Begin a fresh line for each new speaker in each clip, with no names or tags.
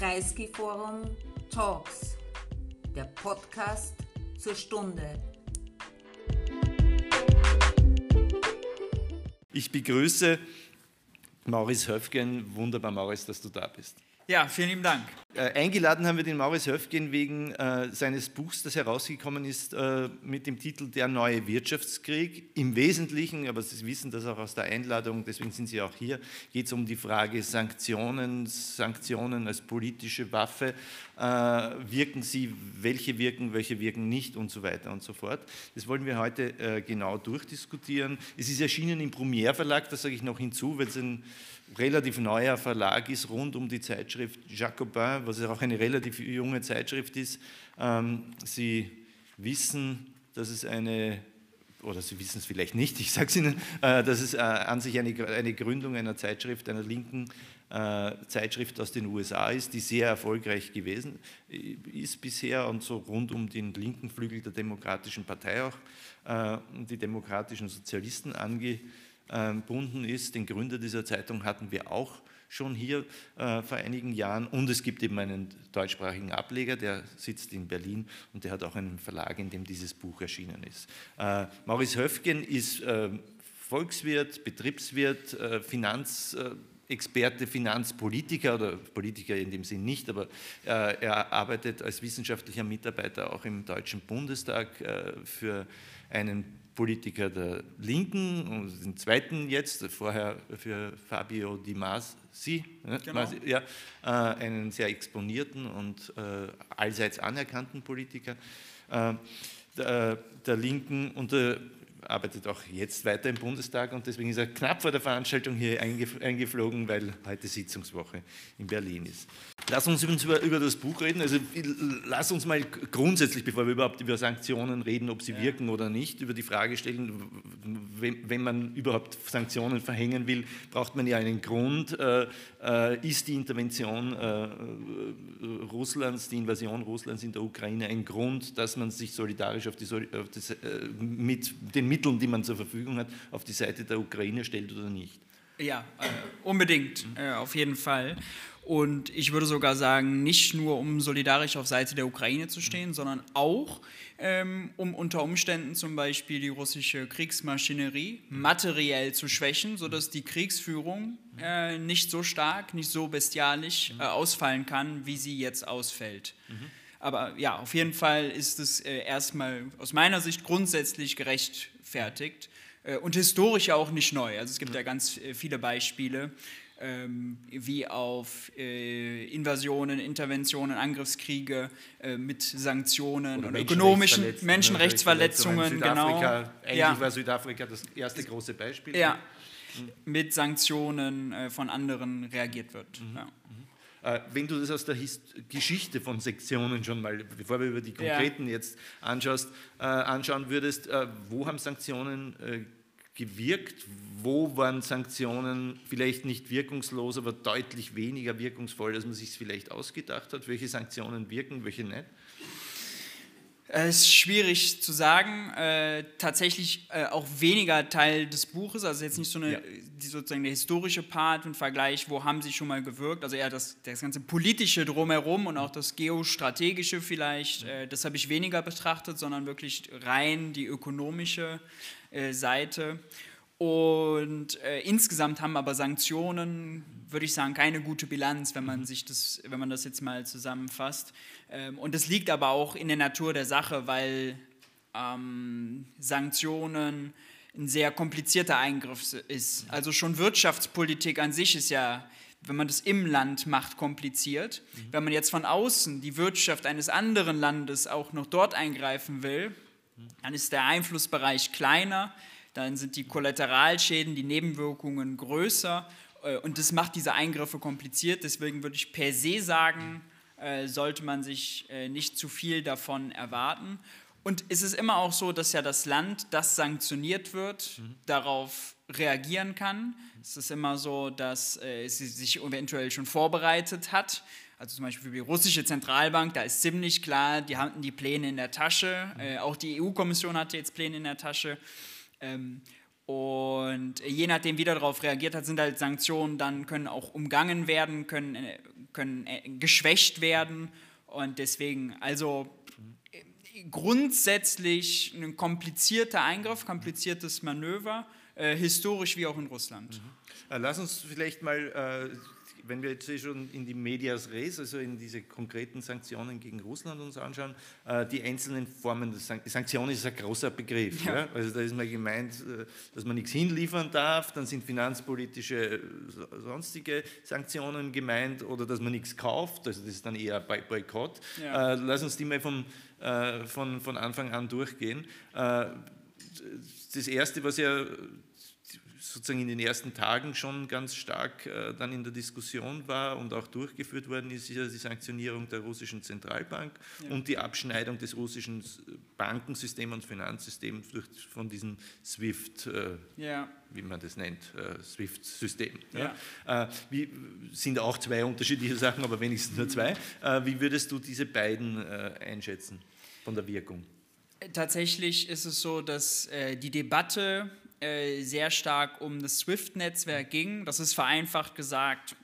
Kreisky Forum Talks, der Podcast zur Stunde.
Ich begrüße Maurice Höfgen. Wunderbar, Maurice, dass du da bist.
Ja, vielen lieben Dank.
Äh, eingeladen haben wir den Maurice Höfgen wegen äh, seines Buchs, das herausgekommen ist äh, mit dem Titel Der neue Wirtschaftskrieg. Im Wesentlichen, aber Sie wissen das auch aus der Einladung, deswegen sind Sie auch hier, geht es um die Frage Sanktionen, Sanktionen als politische Waffe. Äh, wirken sie, welche wirken, welche wirken nicht und so weiter und so fort. Das wollen wir heute äh, genau durchdiskutieren. Es ist erschienen im Premiere Verlag, das sage ich noch hinzu, weil es ein relativ neuer Verlag ist rund um die Zeitschrift Jacobin, was auch eine relativ junge Zeitschrift ist. Ähm, Sie wissen, dass es eine, oder Sie wissen es vielleicht nicht, ich sage es Ihnen, äh, dass es äh, an sich eine, Gründung einer Zeitschrift, einer linken äh, Zeitschrift aus den USA ist, die sehr erfolgreich gewesen ist bisher und so rund um den linken Flügel der Demokratischen Partei auch die demokratischen Sozialisten angeht gebunden ist. Den Gründer dieser Zeitung hatten wir auch schon hier äh, vor einigen Jahren. Und es gibt eben einen deutschsprachigen Ableger, der sitzt in Berlin und der hat auch einen Verlag, in dem dieses Buch erschienen ist. Äh, Maurice Höfgen ist äh, Volkswirt, Betriebswirt, äh, Finanzexperte, Finanzpolitiker oder Politiker in dem Sinn nicht, aber äh, er arbeitet als wissenschaftlicher Mitarbeiter auch im Deutschen Bundestag äh, für einen Politiker der Linken und den zweiten jetzt, vorher für Fabio Di Masi, ne, genau. ja, äh, einen sehr exponierten und äh, allseits anerkannten Politiker äh, der, der, Linken und arbeitet auch jetzt weiter im Bundestag und deswegen ist er knapp vor der Veranstaltung hier eingeflogen, weil heute Sitzungswoche in Berlin ist. Lass uns über, über das Buch reden. Also lass uns mal grundsätzlich, bevor wir überhaupt über Sanktionen reden, ob sie ja. wirken oder nicht, über die Frage stellen, wenn, wenn, man überhaupt Sanktionen verhängen will, braucht man ja einen Grund. Äh, äh, ist die Intervention äh, Russlands, die Invasion Russlands in der Ukraine ein Grund, dass man sich solidarisch auf die, auf das, äh, mit den Mitteln, die man zur Verfügung hat, auf die Seite der Ukraine stellt oder nicht?
Ja, äh, unbedingt, äh, auf jeden Fall. Und ich würde sogar sagen, nicht nur um solidarisch auf Seite der Ukraine zu stehen, sondern auch ähm, um unter Umständen zum Beispiel die russische Kriegsmaschinerie materiell zu schwächen, sodass die Kriegsführung äh, nicht so stark, nicht so bestialisch äh, ausfallen kann, wie sie jetzt ausfällt. Mhm. Aber ja, auf jeden Fall ist es äh, erstmal aus meiner Sicht grundsätzlich gerechtfertigt äh, und historisch auch nicht neu. Also es gibt ja ganz äh, viele Beispiele ähm, wie auf Invasionen, Interventionen, Angriffskriege mit Sanktionen oder, oder ökonomischen Menschenrechtsverletzungen.
Südafrika, genau. Eigentlich ja. war Südafrika das erste große Beispiel.
Ja, mhm. mit Sanktionen von anderen reagiert wird. Mhm. Ja.
Mhm. Wenn du das aus der Geschichte von Sektionen schon mal, bevor wir über die konkreten ja. jetzt anschaust, äh, anschauen würdest, äh, wo haben Sanktionen äh, gewirkt? Wo waren Sanktionen vielleicht nicht wirkungslos, aber deutlich weniger wirkungsvoll, als man sich es vielleicht ausgedacht hat? Welche Sanktionen wirken, welche nicht?
Es ist schwierig zu sagen. Äh, tatsächlich äh, auch weniger Teil des Buches, also jetzt nicht so eine, ja. die, sozusagen der historische Part im Vergleich, wo haben sie schon mal gewirkt, also eher das, das ganze politische drumherum und auch das geostrategische vielleicht, äh, das habe ich weniger betrachtet, sondern wirklich rein die ökonomische äh, Seite. Und äh, insgesamt haben aber Sanktionen, würde ich sagen, keine gute Bilanz, wenn man mhm. sich das, wenn man das jetzt mal zusammenfasst. Ähm, und das liegt aber auch in der Natur der Sache, weil ähm, Sanktionen ein sehr komplizierter Eingriff ist. Mhm. Also schon Wirtschaftspolitik an sich ist ja, wenn man das im Land macht, kompliziert. Mhm. Wenn man jetzt von außen die Wirtschaft eines anderen Landes auch noch dort eingreifen will, mhm. dann ist der Einflussbereich kleiner dann sind die Kollateralschäden, die Nebenwirkungen größer äh, und das macht diese Eingriffe kompliziert. Deswegen würde ich per se sagen, äh, sollte man sich äh, nicht zu viel davon erwarten. Und es ist immer auch so, dass ja das Land, das sanktioniert wird, mhm. darauf reagieren kann. Es ist immer so, dass es sich eventuell schon vorbereitet hat. Also zum Beispiel für die russische Zentralbank, da ist ziemlich klar, die hatten die Pläne in der Tasche. Mhm. auch die EU-Kommission hatte jetzt Pläne in der Tasche. Ähm, und je nachdem, wie darauf reagiert hat, sind halt Sanktionen dann können auch umgangen werden, können, äh, können äh, geschwächt werden. Und deswegen, also äh, grundsätzlich ein komplizierter Eingriff, kompliziertes Manöver, äh, historisch wie auch in Russland.
Mhm. Lass uns vielleicht mal wenn wir jetzt eh schon in die Medias Res, also in diese konkreten Sanktionen gegen Russland uns anschauen, äh, die einzelnen Formen, Sanktionen ist ein großer Begriff. Ja. Ja? Also da ist mal gemeint, äh, dass man nichts hinliefern darf, dann sind finanzpolitische, äh, sonstige Sanktionen gemeint oder dass man nichts kauft, also das ist dann eher Boykott. Ja. Lass uns die mal vom, von, von Anfang an durchgehen. Das Erste, was ja sozusagen in den ersten Tagen schon ganz stark äh, dann in der Diskussion war und auch durchgeführt worden ist, ist ja die Sanktionierung der russischen Zentralbank ja. und die Abschneidung des russischen Bankensystems und Finanzsystems durch, von diesem SWIFT, äh, ja. wie man das nennt, äh, SWIFT-System. Ja. Äh, wie, sind auch zwei unterschiedliche Sachen, aber wenigstens nur zwei. Äh, wie würdest du diese beiden äh, einschätzen von der Wirkung?
Tatsächlich ist es so, dass die Debatte äh, sehr stark um das SWIFT-Netzwerk ging. Das ist vereinfacht gesagt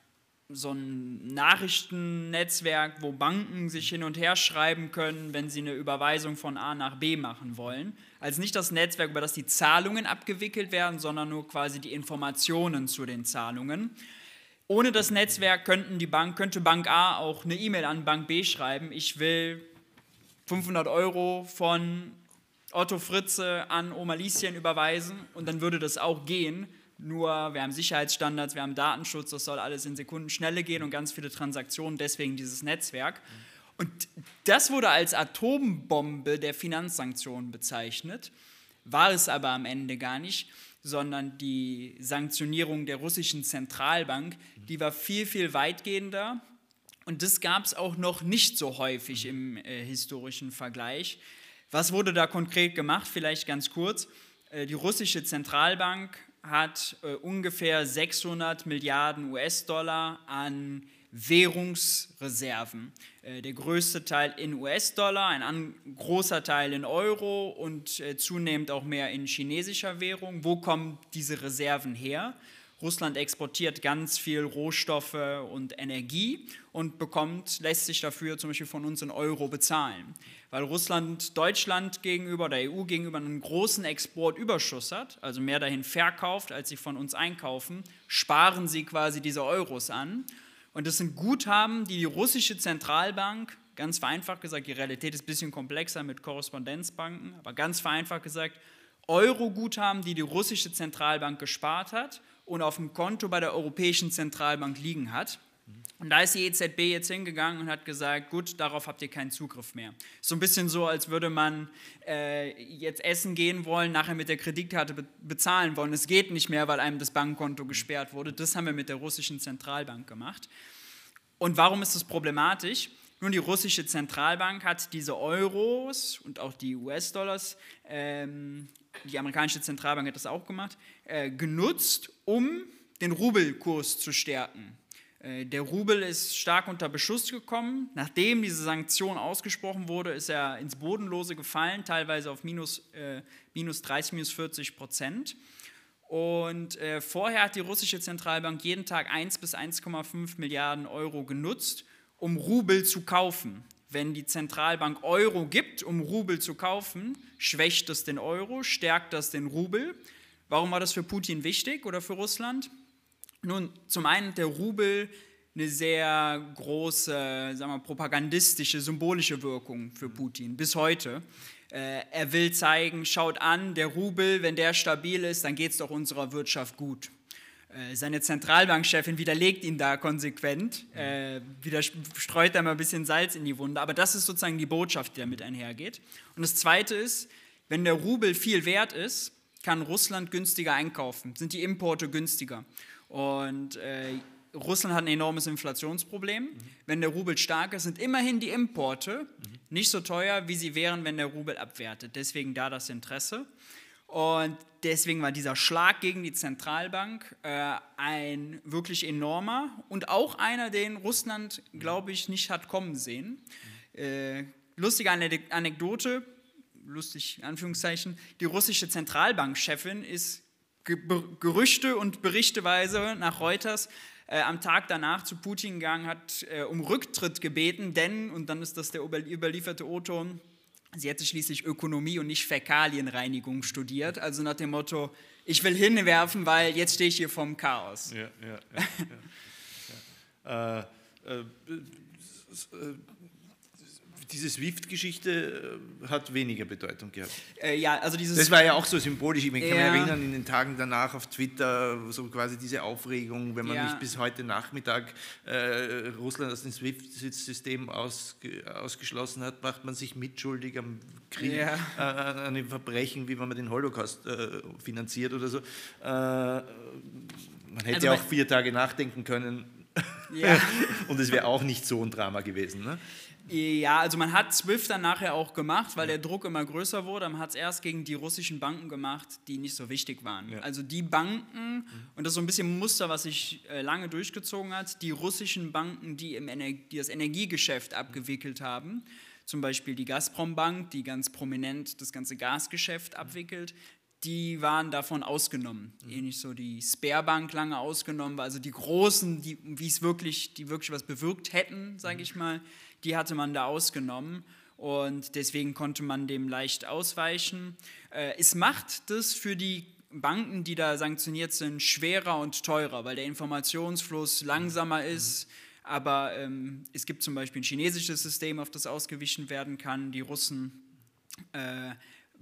so ein Nachrichtennetzwerk, wo Banken sich hin und her schreiben können, wenn sie eine Überweisung von A nach B machen wollen. Also nicht das Netzwerk, über das die Zahlungen abgewickelt werden, sondern nur quasi die Informationen zu den Zahlungen. Ohne das Netzwerk könnten die Bank, könnte Bank A auch eine E-Mail an Bank B schreiben, ich will 500 Euro von Otto Fritze an Oma Lieschen überweisen und dann würde das auch gehen. Nur wir haben Sicherheitsstandards, wir haben Datenschutz, das soll alles in Sekundenschnelle gehen und ganz viele Transaktionen, deswegen dieses Netzwerk. Und das wurde als Atombombe der Finanzsanktionen bezeichnet, war es aber am Ende gar nicht, sondern die Sanktionierung der russischen Zentralbank, die war viel, viel weitgehender. Und das gab es auch noch nicht so häufig im äh, historischen Vergleich. Was wurde da konkret gemacht? Vielleicht ganz kurz. Äh, die russische Zentralbank hat äh, ungefähr 600 Milliarden US-Dollar an Währungsreserven. Äh, der größte Teil in US-Dollar, ein großer Teil in Euro und zunehmend auch mehr in chinesischer Währung. Wo kommen diese Reserven her? Russland exportiert ganz viel Rohstoffe und Energie und bekommt, lässt sich dafür zum Beispiel von uns in Euro bezahlen. Weil Russland Deutschland gegenüber, der EU gegenüber einen großen Exportüberschuss hat, also mehr dahin verkauft, als sie von uns einkaufen, sparen sie quasi diese Euros an. Und das sind Guthaben, die die russische Zentralbank, ganz vereinfacht gesagt, die Realität ist ein bisschen komplexer mit Korrespondenzbanken, aber ganz vereinfacht gesagt, Euro-Guthaben, die die russische Zentralbank gespart hat und auf dem Konto bei der Europäischen Zentralbank liegen hat. Und da ist die EZB jetzt hingegangen und hat gesagt, gut, darauf habt ihr keinen Zugriff mehr. So ein bisschen so, als würde man äh, jetzt essen gehen wollen, nachher mit der Kreditkarte be bezahlen wollen. Es geht nicht mehr, weil einem das Bankkonto gesperrt wurde. Das haben wir mit der russischen Zentralbank gemacht. Und warum ist das problematisch? Nun, die russische Zentralbank hat diese Euros und auch die US-Dollars ähm, die amerikanische Zentralbank hat das auch gemacht, äh, genutzt, um den Rubelkurs zu stärken. Äh, der Rubel ist stark unter Beschuss gekommen. Nachdem diese Sanktion ausgesprochen wurde, ist er ins Bodenlose gefallen, teilweise auf minus, äh, minus 30, minus 40 Prozent. Und äh, vorher hat die russische Zentralbank jeden Tag 1 bis 1,5 Milliarden Euro genutzt, um Rubel zu kaufen. Wenn die Zentralbank Euro gibt, um Rubel zu kaufen, schwächt das den Euro, stärkt das den Rubel. Warum war das für Putin wichtig oder für Russland? Nun, zum einen der Rubel eine sehr große, sagen wir, propagandistische, symbolische Wirkung für Putin bis heute. Äh, er will zeigen, schaut an, der Rubel, wenn der stabil ist, dann geht es doch unserer Wirtschaft gut. Äh, seine Zentralbankchefin widerlegt ihn da konsequent, äh, wieder streut da mal ein bisschen Salz in die Wunde. Aber das ist sozusagen die Botschaft, die damit einhergeht. Und das Zweite ist, wenn der Rubel viel wert ist, kann Russland günstiger einkaufen, sind die Importe günstiger. Und äh, Russland hat ein enormes Inflationsproblem. Mhm. Wenn der Rubel stark ist, sind immerhin die Importe mhm. nicht so teuer, wie sie wären, wenn der Rubel abwertet. Deswegen da das Interesse. Und deswegen war dieser Schlag gegen die Zentralbank äh, ein wirklich enormer und auch einer, den Russland, glaube ich, nicht hat kommen sehen. Äh, lustige Anekdote, lustig Anführungszeichen, die russische Zentralbankchefin ist Gerüchte und Berichteweise nach Reuters äh, am Tag danach zu Putin gegangen, hat äh, um Rücktritt gebeten, denn, und dann ist das der überlieferte O-Ton, sie hätte schließlich Ökonomie und nicht Fäkalienreinigung studiert. Also nach dem Motto, ich will hinwerfen, weil jetzt stehe ich hier vom Chaos.
Ja, ja, ja, äh, äh, diese SWIFT-Geschichte äh, hat weniger Bedeutung gehabt.
Äh, ja, also dieses
das war ja auch so symbolisch. Ich kann ja. mich erinnern, in den Tagen danach auf Twitter, so quasi diese Aufregung, wenn man ja. nicht bis heute Nachmittag äh, Russland aus dem SWIFT-System ausge, ausgeschlossen hat, macht man sich mitschuldig am Krieg, ja. äh, an einem Verbrechen, wie wenn man den Holocaust äh, finanziert oder so. Äh, man hätte also auch vier Tage nachdenken können. Ja. Und es wäre auch nicht so ein Drama gewesen. Ne?
Ja, also man hat SWIFT dann nachher auch gemacht, weil der Druck immer größer wurde. Man hat es erst gegen die russischen Banken gemacht, die nicht so wichtig waren. Ja. Also die Banken, mhm. und das ist so ein bisschen ein Muster, was sich äh, lange durchgezogen hat, die russischen Banken, die, im Ener die das Energiegeschäft abgewickelt haben, zum Beispiel die Gazprom-Bank, die ganz prominent das ganze Gasgeschäft abwickelt, die waren davon ausgenommen. Mhm. Ähnlich so die Sperrbank lange ausgenommen war. Also die Großen, die, wie es wirklich, die wirklich was bewirkt hätten, sage ich mal, die hatte man da ausgenommen und deswegen konnte man dem leicht ausweichen. Äh, es macht das für die Banken, die da sanktioniert sind, schwerer und teurer, weil der Informationsfluss langsamer mhm. ist. Aber ähm, es gibt zum Beispiel ein chinesisches System, auf das ausgewichen werden kann. Die Russen äh,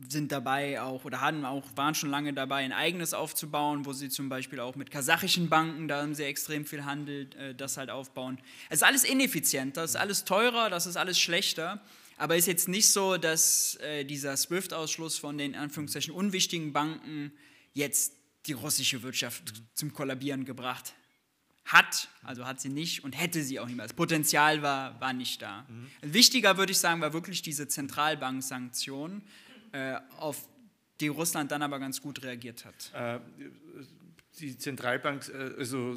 sind dabei auch oder haben auch, waren schon lange dabei, ein eigenes aufzubauen, wo sie zum Beispiel auch mit kasachischen Banken, da haben sie extrem viel Handel, äh, das halt aufbauen. Es ist alles ineffizient, das ist alles teurer, das ist alles schlechter. Aber es ist jetzt nicht so, dass äh, dieser SWIFT-Ausschluss von den Anführungszeichen unwichtigen Banken jetzt die russische Wirtschaft mhm. zum Kollabieren gebracht hat, also hat sie nicht und hätte sie auch. Das Potenzial war, war nicht da. Mhm. Wichtiger würde ich sagen, war wirklich diese Zentralbanksanktion, auf die Russland dann aber ganz gut reagiert hat. Äh,
die Zentralbank, äh, also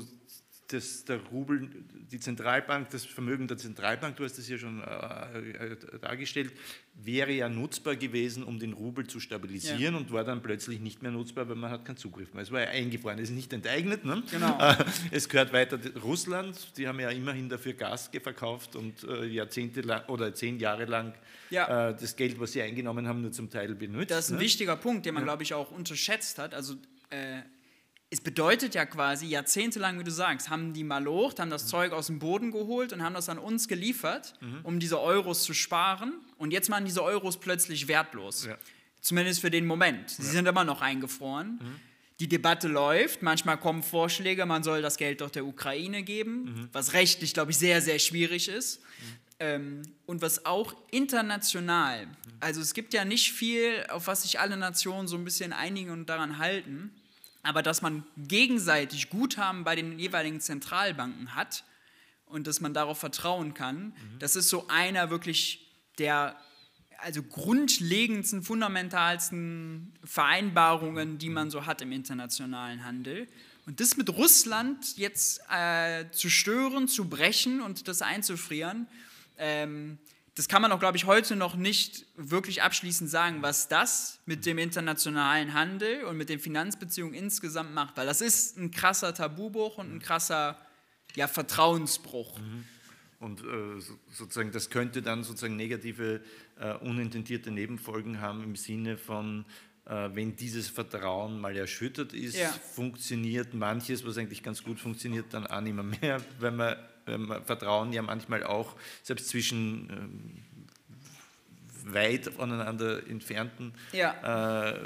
das, der Rubel, die Zentralbank, das Vermögen der Zentralbank, du hast das ja schon äh, äh, dargestellt, wäre ja nutzbar gewesen, um den Rubel zu stabilisieren ja. und war dann plötzlich nicht mehr nutzbar, weil man hat keinen Zugriff mehr. Es war ja eingefroren, es ist nicht enteignet. Ne? Genau. Äh, es gehört weiter Russland, die haben ja immerhin dafür Gas verkauft und äh, Jahrzehnte lang oder zehn Jahre lang ja. äh, das Geld, was sie eingenommen haben, nur zum Teil benutzt.
Das ist ein ne? wichtiger Punkt, den man, ja. glaube ich, auch unterschätzt hat. Also äh, es bedeutet ja quasi, jahrzehntelang, wie du sagst, haben die malocht, haben das mhm. Zeug aus dem Boden geholt und haben das an uns geliefert, mhm. um diese Euros zu sparen. Und jetzt machen diese Euros plötzlich wertlos. Ja. Zumindest für den Moment. Sie ja. sind immer noch eingefroren. Mhm. Die Debatte läuft. Manchmal kommen Vorschläge, man soll das Geld doch der Ukraine geben, mhm. was rechtlich, glaube ich, sehr, sehr schwierig ist. Mhm. Ähm, und was auch international, also es gibt ja nicht viel, auf was sich alle Nationen so ein bisschen einigen und daran halten aber dass man gegenseitig Guthaben bei den jeweiligen Zentralbanken hat und dass man darauf vertrauen kann, mhm. das ist so einer wirklich der also grundlegendsten, fundamentalsten Vereinbarungen, die man so hat im internationalen Handel. Und das mit Russland jetzt äh, zu stören, zu brechen und das einzufrieren, ähm, das kann man auch, glaube ich, heute noch nicht wirklich abschließend sagen, was das mit dem internationalen Handel und mit den Finanzbeziehungen insgesamt macht, weil das ist ein krasser Tabubruch und ein krasser ja, Vertrauensbruch. Mhm.
Und äh, sozusagen das könnte dann sozusagen negative, äh, unintendierte Nebenfolgen haben im Sinne von, äh, wenn dieses Vertrauen mal erschüttert ist, ja. funktioniert manches, was eigentlich ganz gut funktioniert, dann auch nicht mehr, mehr weil man Vertrauen ja manchmal auch, selbst zwischen ähm, weit voneinander entfernten ja. äh,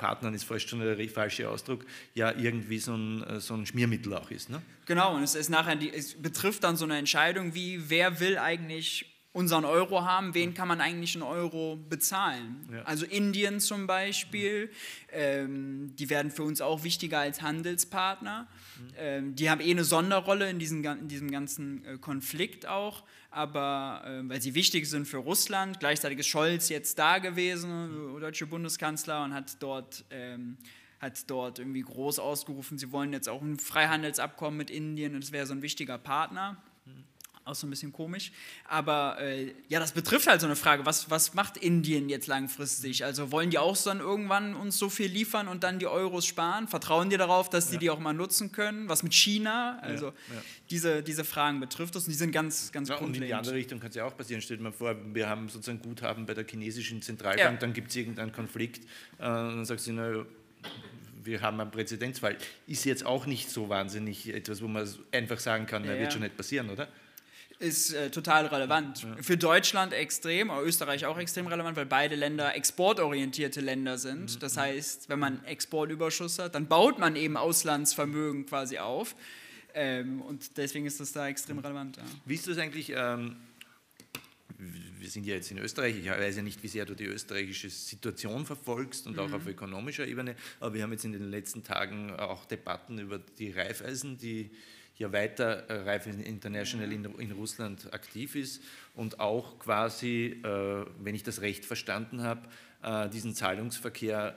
Partnern ist fast schon der falsche Ausdruck, ja irgendwie so ein, äh, so ein Schmiermittel auch ist. Ne?
Genau, und es, ist nachher die, es betrifft dann so eine Entscheidung wie, wer will eigentlich unseren Euro haben, wen kann man eigentlich in Euro bezahlen? Ja. Also Indien zum Beispiel, ähm, die werden für uns auch wichtiger als Handelspartner. Mhm. Ähm, die haben eh eine Sonderrolle in, diesen, in diesem ganzen äh, Konflikt auch, aber äh, weil sie wichtig sind für Russland. Gleichzeitig ist Scholz jetzt da gewesen, mhm. Äh, deutsche Bundeskanzler, und hat dort... Ähm, hat dort irgendwie groß ausgerufen, sie wollen jetzt auch ein Freihandelsabkommen mit Indien und es wäre so ein wichtiger Partner. Auch so ein bisschen komisch. Aber äh, ja, das betrifft halt so eine Frage, was, was macht Indien jetzt langfristig? Also wollen die auch dann irgendwann uns so viel liefern und dann die Euros sparen? Vertrauen die darauf, dass die ja. die auch mal nutzen können? Was mit China? Also ja, ja. Diese, diese Fragen betrifft das und die sind ganz, ganz
ja, Und in die andere Richtung kann es ja auch passieren. Stellt man vor, wir haben sozusagen Guthaben bei der chinesischen Zentralbank, dann gibt es irgendeinen Konflikt äh, und dann sagt sie, naja, wir haben einen Präzedenzfall. Ist jetzt auch nicht so wahnsinnig etwas, wo man einfach sagen kann, ja, wird schon nicht passieren, oder?
Ist äh, total relevant. Ja. Für Deutschland extrem, aber Österreich auch extrem relevant, weil beide Länder exportorientierte Länder sind. Mhm. Das heißt, wenn man Exportüberschuss hat, dann baut man eben Auslandsvermögen quasi auf. Ähm, und deswegen ist das da extrem relevant. Ja.
Wie ist das eigentlich? Ähm, wir sind ja jetzt in Österreich, ich weiß ja nicht, wie sehr du die österreichische Situation verfolgst und mhm. auch auf ökonomischer Ebene, aber wir haben jetzt in den letzten Tagen auch Debatten über die Reifeisen, die ja weiter äh, Raiffeisen International in, in, Russland aktiv ist und auch quasi, äh, wenn ich das recht verstanden habe, äh, diesen Zahlungsverkehr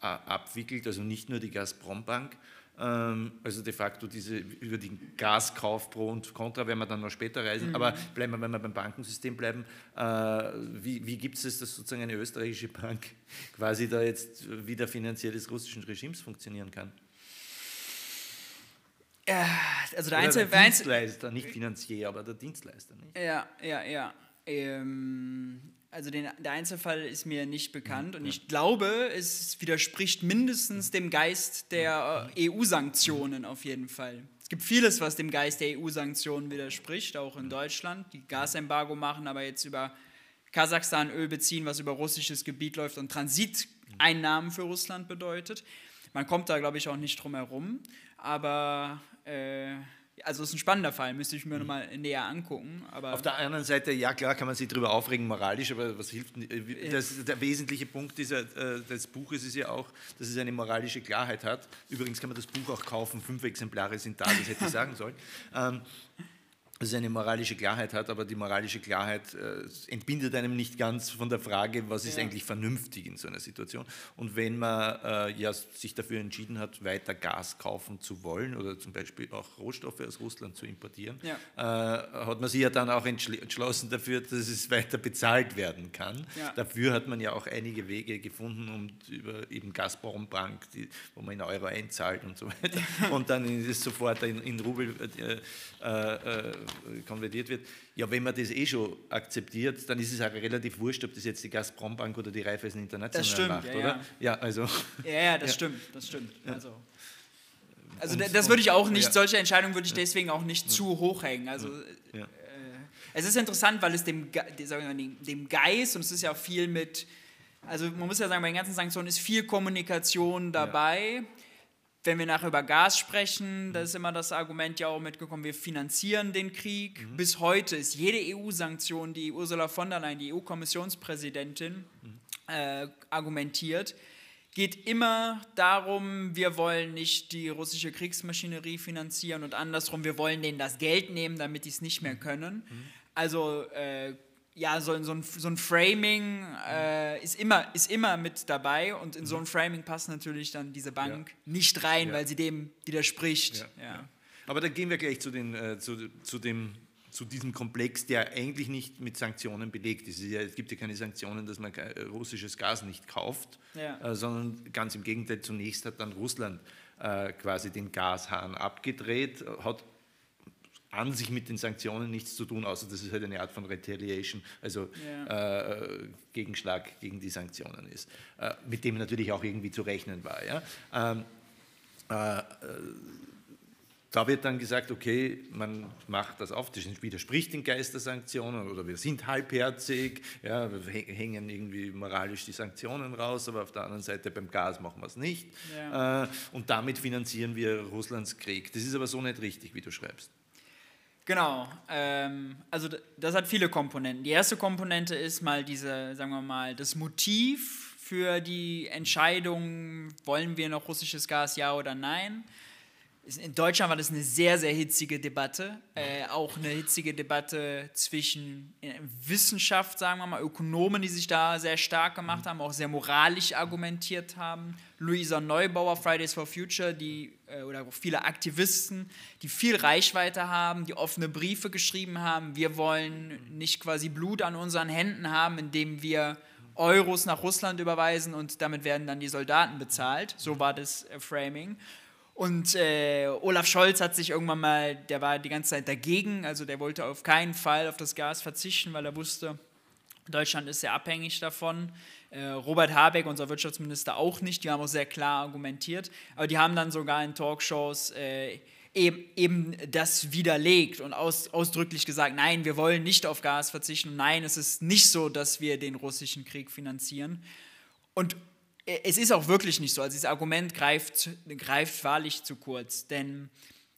abwickelt, also nicht nur die Gazprom-Bank, ähm, also de facto diese, über den Gaskauf pro und contra werden wir dann noch später reisen, mhm. aber bleiben wir, wenn wir beim Bankensystem bleiben, äh, wie, wie gibt es, dass sozusagen eine österreichische Bank quasi da jetzt wieder finanziell des russischen Regimes funktionieren kann?
Ja, also der
Einzel der Dienstleister, nicht Finanzier, aber der Dienstleister nicht.
Ja, ja, ja. Ähm, also den, der Einzelfall ist mir nicht bekannt ja, und ich glaube, es widerspricht mindestens dem Geist der äh, EU-Sanktionen auf jeden Fall. Es gibt vieles, was dem Geist der EU-Sanktionen widerspricht, auch in Deutschland, die Gasembargo machen, aber jetzt über Kasachstan Öl beziehen, was über russisches Gebiet läuft und Transiteinnahmen für Russland bedeutet. Man kommt da, glaube ich, auch nicht drum herum. Aber äh, also ist ein spannender Fall, müsste ich mir mhm. nochmal näher angucken. Aber
Auf der anderen Seite, ja klar, kann man sich darüber aufregen, moralisch, aber was hilft, äh, das, der wesentliche Punkt dieser, äh, des Buches ist ja auch, dass es eine moralische Klarheit hat. Übrigens kann man das Buch auch kaufen, fünf Exemplare sind da, das hätte ich sagen sollen. Ähm, dass es eine moralische Klarheit hat, aber die moralische Klarheit äh, entbindet einem nicht ganz von der Frage, was ist ja. eigentlich vernünftig in so einer Situation. Und wenn man äh, ja, sich dafür entschieden hat, weiter Gas kaufen zu wollen oder zum Beispiel auch Rohstoffe aus Russland zu importieren, ja. äh, hat man sich ja dann auch entschlossen dafür, dass es weiter bezahlt werden kann. Ja. Dafür hat man ja auch einige Wege gefunden, um über eben Gazprom-Bank, wo man in Euro einzahlt und so weiter, und dann ist es sofort in, in Rubel äh, äh, äh konvertiert wird. Ja, wenn man das eh schon akzeptiert, dann ist es auch relativ wurscht, ob das jetzt die Gazprom-Bank oder die Raiffeisen International
stimmt,
macht,
ja,
oder? Ja.
ja,
also.
Ja, ja das ja. stimmt, das stimmt. Also, also und, das würde ich auch nicht, solche Entscheidungen würde ich deswegen auch nicht zu hoch hängen. Also, äh, es ist interessant, weil es dem, dem Geist, und es ist ja auch viel mit, also man muss ja sagen, bei den ganzen Sanktionen ist viel Kommunikation dabei wenn wir nachher über Gas sprechen, da ist immer das Argument ja auch mitgekommen, wir finanzieren den Krieg. Mhm. Bis heute ist jede EU-Sanktion, die Ursula von der Leyen, die EU-Kommissionspräsidentin, mhm. äh, argumentiert, geht immer darum, wir wollen nicht die russische Kriegsmaschinerie finanzieren und andersrum, wir wollen denen das Geld nehmen, damit die es nicht mehr mhm. können. Mhm. Also äh, ja, so, so, ein, so ein Framing äh, ist, immer, ist immer mit dabei und in so ein Framing passt natürlich dann diese Bank ja. nicht rein, ja. weil sie dem widerspricht. Ja.
Aber dann gehen wir gleich zu, den, äh, zu, zu, dem, zu diesem Komplex, der eigentlich nicht mit Sanktionen belegt ist. Es gibt ja keine Sanktionen, dass man äh, russisches Gas nicht kauft, äh, sondern ganz im Gegenteil, zunächst hat dann Russland äh, quasi den Gashahn abgedreht, hat an sich mit den Sanktionen nichts zu tun, außer dass es halt eine Art von Retaliation, also ja. äh, Gegenschlag gegen die Sanktionen ist, äh, mit dem natürlich auch irgendwie zu rechnen war. Ja? Ähm, äh, äh da wird dann gesagt, okay, man macht das auf, das widerspricht den Geist der Sanktionen oder wir sind halbherzig, ja, wir hängen irgendwie moralisch die Sanktionen raus, aber auf der anderen Seite beim Gas machen wir es nicht. Ja. Äh, und damit finanzieren wir Russlands Krieg. Das ist aber so nicht richtig, wie du schreibst.
Genau, ähm, also das hat viele Komponenten. Die erste Komponente ist mal diese, sagen wir mal, das Motiv für die Entscheidung, wollen wir noch russisches Gas, ja oder nein. In Deutschland war das eine sehr, sehr hitzige Debatte. Äh, auch eine hitzige Debatte zwischen äh, Wissenschaft, sagen wir mal, Ökonomen, die sich da sehr stark gemacht haben, auch sehr moralisch argumentiert haben. Luisa Neubauer, Fridays for Future, die oder viele Aktivisten, die viel Reichweite haben, die offene Briefe geschrieben haben. Wir wollen nicht quasi Blut an unseren Händen haben, indem wir Euros nach Russland überweisen und damit werden dann die Soldaten bezahlt. So war das äh, Framing. Und äh, Olaf Scholz hat sich irgendwann mal, der war die ganze Zeit dagegen, also der wollte auf keinen Fall auf das Gas verzichten, weil er wusste, Deutschland ist sehr abhängig davon. Äh, Robert Habeck, unser Wirtschaftsminister, auch nicht. Die haben auch sehr klar argumentiert. Aber die haben dann sogar in Talkshows äh, eben, eben, das widerlegt und aus, ausdrücklich gesagt, nein, wir wollen nicht auf Gas verzichten. nein, es ist nicht so, dass wir den russischen Krieg finanzieren. Und äh, es ist auch wirklich nicht so. Also dieses Argument greift, greift wahrlich zu kurz, denn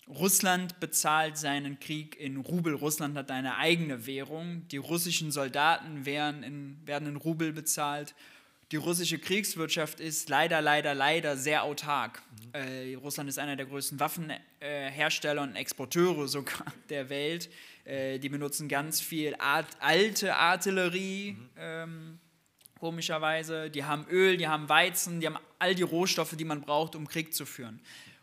Russland bezahlt seinen Krieg in Rubel. Russland hat eine eigene Währung. Die russischen Soldaten werden in, werden in Rubel bezahlt. Die russische Kriegswirtschaft ist leider, leider, leider sehr autark. Mhm. Äh, Russland ist einer der größten Waffenhersteller und Exporteure sogar der Welt. Äh, die benutzen ganz viel Art, alte Artillerie. Mhm. Ähm, komischerweise. Die haben Öl, die haben Weizen, die haben all die Rohstoffe, die man braucht, um Krieg zu führen.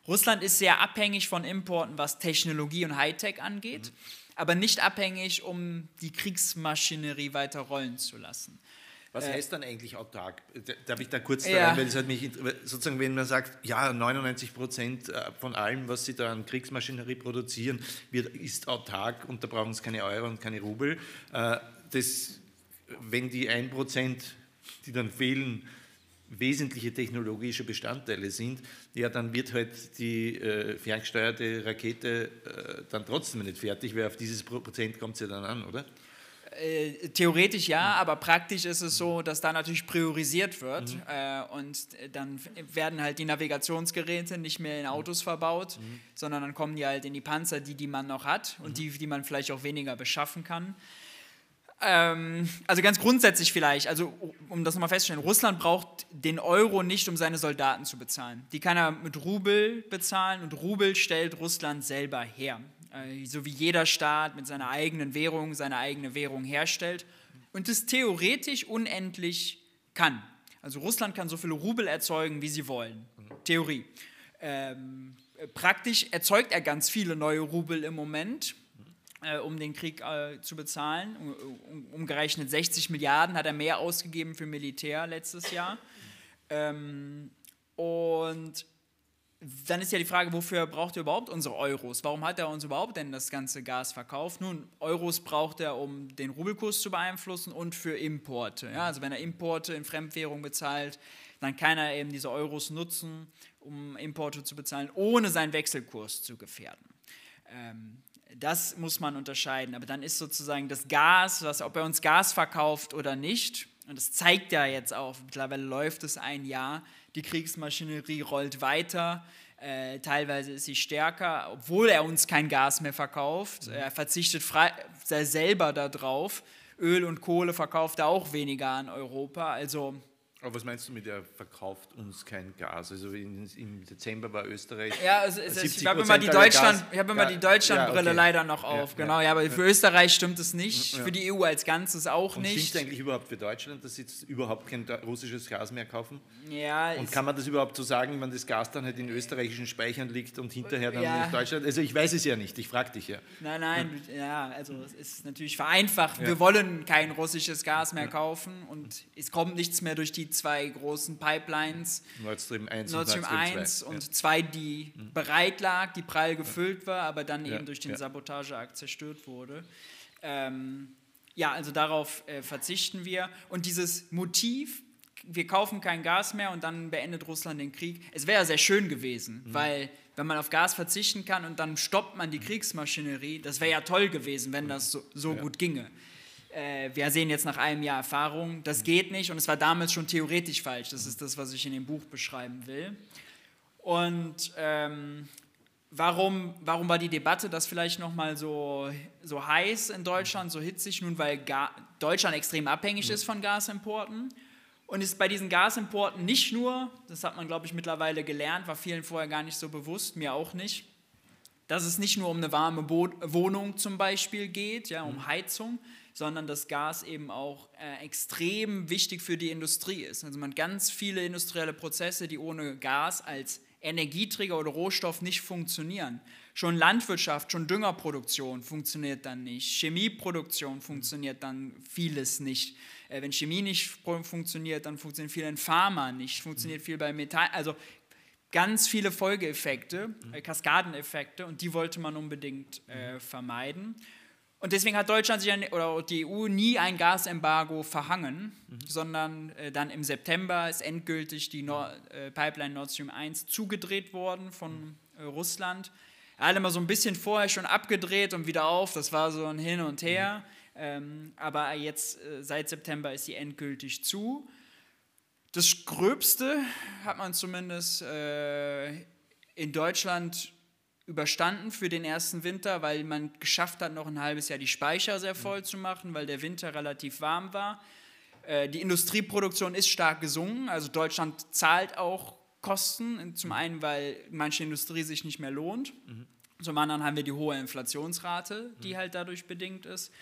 Russland ist sehr abhängig von Importen, was Technologie und Hightech angeht, mhm. aber nicht abhängig, um die Kriegsmaschinerie weiter rollen zu lassen.
Was äh, heißt dann eigentlich autark? Darf ich da kurz ja. rein, weil das hat mich sozusagen, wenn man sagt, ja, 99 Prozent äh, von allem, was sie da an Kriegsmaschinerie produzieren, wird, ist autark und da brauchen sie keine Euro und keine Rubel. Äh, das, wenn die 1 Prozent die dann fehlen, wesentliche technologische Bestandteile sind, ja, dann wird halt die äh, ferngesteuerte Rakete äh, dann trotzdem nicht fertig, weil auf dieses Prozent kommt es ja dann an, oder?
Äh, theoretisch ja, aber praktisch ist es so, dass da natürlich priorisiert wird mhm. äh, und dann werden halt die Navigationsgeräte nicht mehr in Autos verbaut, mhm. sondern dann kommen die halt in die Panzer, die, die man noch hat und mhm. die, die man vielleicht auch weniger beschaffen kann. Ähm, also ganz grundsätzlich vielleicht, also um das nochmal festzustellen, Russland braucht den Euro nicht, um seine Soldaten zu bezahlen. Die kann er mit Rubel bezahlen und Rubel stellt Russland selber her. Äh, so wie jeder Staat mit seiner eigenen Währung seine eigene Währung herstellt und es theoretisch unendlich kann. Also Russland kann so viele Rubel erzeugen, wie sie wollen. Theorie. Ähm, praktisch erzeugt er ganz viele neue Rubel im Moment äh, um den Krieg äh, zu bezahlen. Um, um, umgerechnet 60 Milliarden hat er mehr ausgegeben für Militär letztes Jahr. Ähm, und dann ist ja die Frage, wofür braucht er überhaupt unsere Euros? Warum hat er uns überhaupt denn das ganze Gas verkauft? Nun, Euros braucht er, um den Rubelkurs zu beeinflussen und für Importe. Ja, also wenn er Importe in Fremdwährung bezahlt, dann kann er eben diese Euros nutzen, um Importe zu bezahlen, ohne seinen Wechselkurs zu gefährden. Ähm, das muss man unterscheiden. Aber dann ist sozusagen das Gas, was, ob er uns Gas verkauft oder nicht, und das zeigt ja jetzt auch, mittlerweile läuft es ein Jahr, die Kriegsmaschinerie rollt weiter, äh, teilweise ist sie stärker, obwohl er uns kein Gas mehr verkauft. Mhm. Er verzichtet frei, selber darauf. Öl und Kohle verkauft er auch weniger an Europa. Also
aber was meinst du mit, er verkauft uns kein Gas? Also in, im Dezember war Österreich.
Ja, also, also ich habe immer die Deutschland, ich habe immer die Deutschlandbrille ja, okay. leider noch auf, ja, genau. Ja, aber für Österreich stimmt es nicht, für die EU als Ganzes auch Und nicht.
Stimmt eigentlich überhaupt für Deutschland, dass sie jetzt überhaupt kein russisches Gas mehr kaufen?
Ja.
Und kann man das überhaupt so sagen, wenn das Gas dann halt in österreichischen Speichern liegt und hinterher dann in Deutschland? Also ich weiß es ja nicht, ich frage dich ja.
Nein, nein, ja, also es ist natürlich vereinfacht. Wir wollen kein russisches Gas mehr kaufen und es kommt nichts mehr durch die zwei großen Pipelines.
Nord Stream 1
Nord Stream 1 2. und 2, die mhm. bereit lag, die prall gefüllt war, aber dann eben durch den Sabotageakt zerstört wurde. Ähm, ja, also darauf äh, verzichten wir. Und dieses Motiv, wir kaufen kein Gas mehr und dann beendet Russland den Krieg. Es wäre sehr schön gewesen, mhm. weil wenn man auf Gas verzichten kann und dann stoppt man die Kriegsmaschinerie, das wäre ja toll gewesen, wenn das so, so ja. gut ginge äh, wir sehen jetzt nach einem Jahr Erfahrung, das geht nicht und es war damals schon theoretisch falsch. Das ist das, was ich in dem Buch beschreiben will. Und ähm, warum, warum war die Debatte das vielleicht nochmal so, so heiß in Deutschland, so hitzig? Nun, weil Ga Deutschland extrem abhängig ist von Gasimporten. Und ist bei diesen Gasimporten nicht nur, das hat man, glaube ich, mittlerweile gelernt, war vielen vorher gar nicht so bewusst, mir auch nicht, dass es nicht nur um eine warme Bo Wohnung zum Beispiel geht, ja, um Heizung, sondern dass Gas eben auch äh, extrem wichtig für die Industrie ist. Also man hat ganz viele industrielle Prozesse, die ohne Gas als Energieträger oder Rohstoff nicht funktionieren. Schon Landwirtschaft, schon Düngerproduktion funktioniert dann nicht. Chemieproduktion funktioniert dann vieles nicht. Äh, wenn Chemie nicht funktioniert, dann funktioniert viel in Pharma nicht, funktioniert viel bei Metall. Also ganz viele Folgeeffekte, äh, Kaskadeneffekte und die wollte man unbedingt äh, vermeiden. Und deswegen hat Deutschland sich ein, oder die EU nie ein Gasembargo verhangen, mhm. sondern äh, dann im September ist endgültig die Nord, äh, Pipeline Nord Stream 1 zugedreht worden von äh, Russland. Alle mal so ein bisschen vorher schon abgedreht und wieder auf, das war so ein Hin und Her. Mhm. Ähm, aber jetzt äh, seit September ist sie endgültig zu. Das Gröbste hat man zumindest äh, in Deutschland überstanden für den ersten Winter, weil man geschafft hat, noch ein halbes Jahr die Speicher sehr voll mhm. zu machen, weil der Winter relativ warm war. Äh, die Industrieproduktion ist stark gesunken, also Deutschland zahlt auch Kosten, zum mhm. einen, weil manche Industrie sich nicht mehr lohnt, mhm. zum anderen haben wir die hohe Inflationsrate, die mhm. halt dadurch bedingt ist.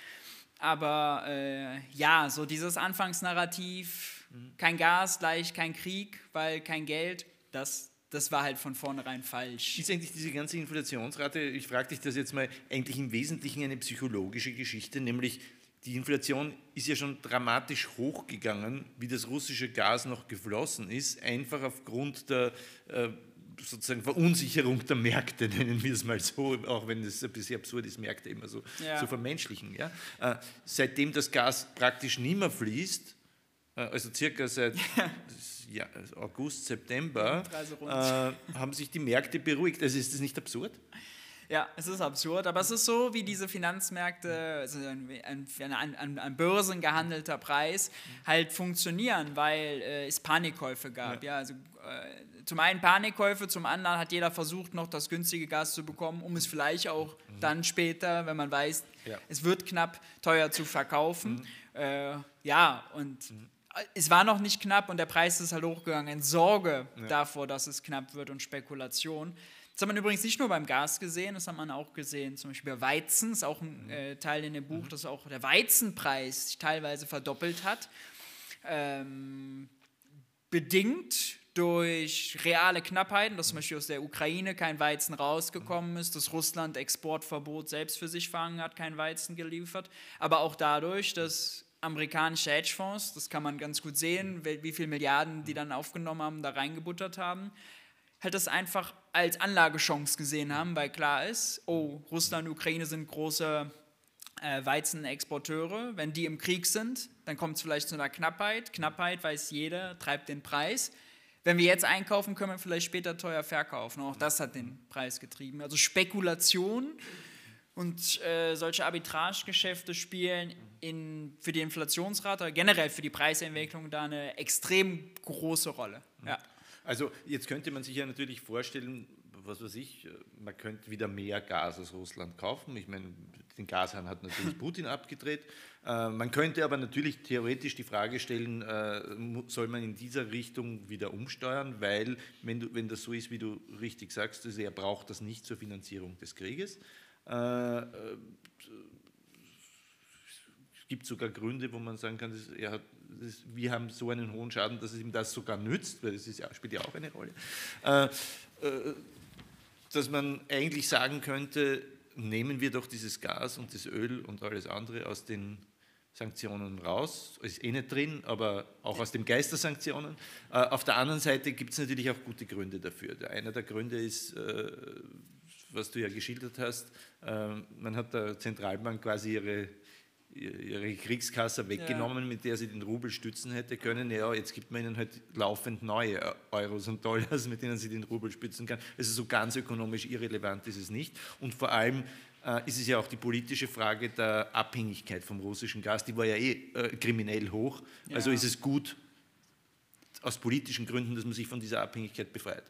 Aber äh, ja, so dieses Anfangsnarrativ, mhm. kein Gas, gleich kein Krieg, weil kein Geld, das das war halt von vornherein falsch.
Ist eigentlich diese ganze Inflationsrate, ich frage dich das jetzt mal, eigentlich im Wesentlichen eine psychologische Geschichte, nämlich die Inflation ist ja schon dramatisch hochgegangen, wie das russische Gas noch geflossen ist, einfach aufgrund der äh, sozusagen Verunsicherung der Märkte, nennen wir es mal so, auch wenn es ein bisschen absurd ist, Märkte immer so, ja. so vermenschlichen. Ja? Äh, seitdem das Gas praktisch nicht mehr fließt, äh, also circa seit August, September, äh, haben sich die Märkte beruhigt. Also ist das nicht absurd?
Ja, es ist absurd, aber es ist so, wie diese Finanzmärkte, also ein, ein, ein, ein Börsen gehandelter Preis, halt funktionieren, weil äh, es Panikkäufe gab. Ja. ja also, äh, zum einen Panikkäufe, zum anderen hat jeder versucht, noch das günstige Gas zu bekommen, um es vielleicht auch mhm. dann später, wenn man weiß, ja. es wird knapp, teuer zu verkaufen. Mhm. Äh, ja, und mhm es war noch nicht knapp und der Preis ist halt hochgegangen in Sorge ja. davor, dass es knapp wird und Spekulation. Das hat man übrigens nicht nur beim Gas gesehen, das hat man auch gesehen, zum Beispiel bei Weizen, ist auch ein mhm. äh, Teil in dem Buch, mhm. dass auch der Weizenpreis sich teilweise verdoppelt hat. Ähm, bedingt durch reale Knappheiten, dass zum Beispiel aus der Ukraine kein Weizen rausgekommen ist, dass Russland Exportverbot selbst für sich verhangen hat, kein Weizen geliefert, aber auch dadurch, dass amerikanische Hedgefonds, das kann man ganz gut sehen, wie viele Milliarden die dann aufgenommen haben, da reingebuttert haben, halt das einfach als Anlagechance gesehen haben, weil klar ist, oh, Russland und Ukraine sind große äh, Weizenexporteure. Wenn die im Krieg sind, dann kommt es vielleicht zu einer Knappheit. Knappheit weiß jeder, treibt den Preis. Wenn wir jetzt einkaufen, können wir vielleicht später teuer verkaufen. Auch das hat den Preis getrieben. Also Spekulation und äh, solche Arbitragegeschäfte spielen in, für die Inflationsrate, generell für die Preisentwicklung da eine extrem große Rolle. Ja.
Also jetzt könnte man sich ja natürlich vorstellen, was weiß ich, man könnte wieder mehr Gas aus Russland kaufen. Ich meine, den Gashahn hat natürlich Putin abgedreht. Äh, man könnte aber natürlich theoretisch die Frage stellen, äh, soll man in dieser Richtung wieder umsteuern, weil wenn, du, wenn das so ist, wie du richtig sagst, also er braucht das nicht zur Finanzierung des Krieges. Äh, gibt sogar Gründe, wo man sagen kann, dass er das, wir haben so einen hohen Schaden, dass es ihm das sogar nützt, weil das ist, spielt ja auch eine Rolle, äh, äh, dass man eigentlich sagen könnte, nehmen wir doch dieses Gas und das Öl und alles andere aus den Sanktionen raus, ist eh nicht drin, aber auch aus dem Geist der Sanktionen. Äh, auf der anderen Seite gibt es natürlich auch gute Gründe dafür. Einer der Gründe ist, äh, was du ja geschildert hast, äh, man hat der Zentralbank quasi ihre ihre Kriegskasse weggenommen, ja. mit der sie den Rubel stützen hätte können. Ja, jetzt gibt man ihnen halt laufend neue Euros und Dollars, mit denen sie den Rubel stützen kann. Also so ganz ökonomisch irrelevant ist es nicht. Und vor allem äh, ist es ja auch die politische Frage der Abhängigkeit vom russischen Gas. Die war ja eh äh, kriminell hoch. Ja. Also ist es gut, aus politischen Gründen, dass man sich von dieser Abhängigkeit befreit.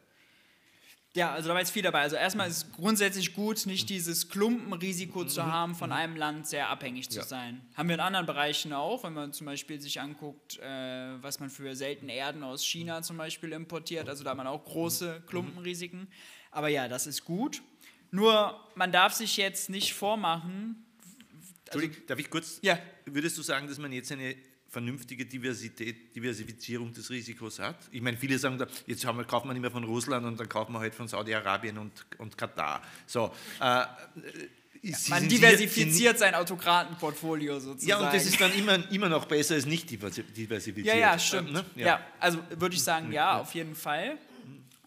Ja, also da war jetzt viel dabei. Also erstmal ist es grundsätzlich gut, nicht dieses Klumpenrisiko zu mhm. haben, von mhm. einem Land sehr abhängig zu ja. sein. Haben wir in anderen Bereichen auch, wenn man zum Beispiel sich anguckt, äh, was man für seltene Erden aus China zum Beispiel importiert. Also da hat man auch große mhm. Klumpenrisiken. Aber ja, das ist gut. Nur man darf sich jetzt nicht vormachen.
Also, darf ich kurz? Ja. Würdest du sagen, dass man jetzt eine vernünftige Diversität, Diversifizierung des Risikos hat? Ich meine, viele sagen, jetzt haben wir, kaufen wir nicht mehr von Russland und dann kaufen wir halt von Saudi-Arabien und, und Katar. So, äh,
Sie man diversifiziert sein Autokratenportfolio sozusagen.
Ja, und das ist dann immer, immer noch besser als nicht diversifiziert.
Ja, ja, stimmt. Ne? Ja. ja. also würde ich sagen, ja, auf jeden Fall.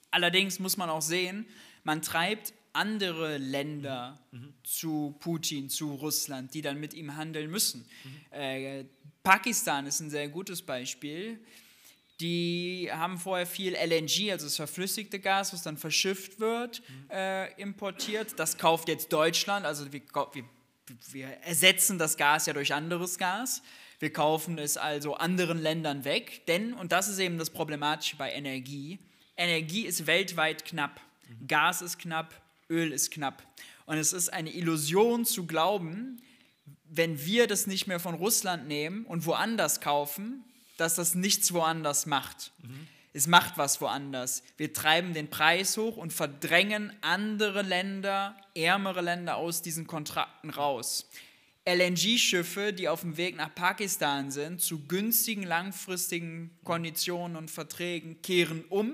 Allerdings muss man auch sehen, man treibt andere Länder mhm. zu Putin, zu Russland, die dann mit ihm handeln müssen. Mhm. Äh, Pakistan ist ein sehr gutes Beispiel. Die haben vorher viel LNG, also das verflüssigte Gas, was dann verschifft wird, äh, importiert. Das kauft jetzt Deutschland, also wir, wir, wir ersetzen das Gas ja durch anderes Gas. Wir kaufen es also anderen Ländern weg, denn, und das ist eben das Problematische bei Energie, Energie ist weltweit knapp. Gas ist knapp, Öl ist knapp. Und es ist eine Illusion zu glauben, wenn wir das nicht mehr von Russland nehmen und woanders kaufen, dass das nichts woanders macht. Mhm. Es macht was woanders. Wir treiben den Preis hoch und verdrängen andere Länder, ärmere Länder aus diesen Kontrakten raus. LNG-Schiffe, die auf dem Weg nach Pakistan sind, zu günstigen langfristigen Konditionen und Verträgen, kehren um,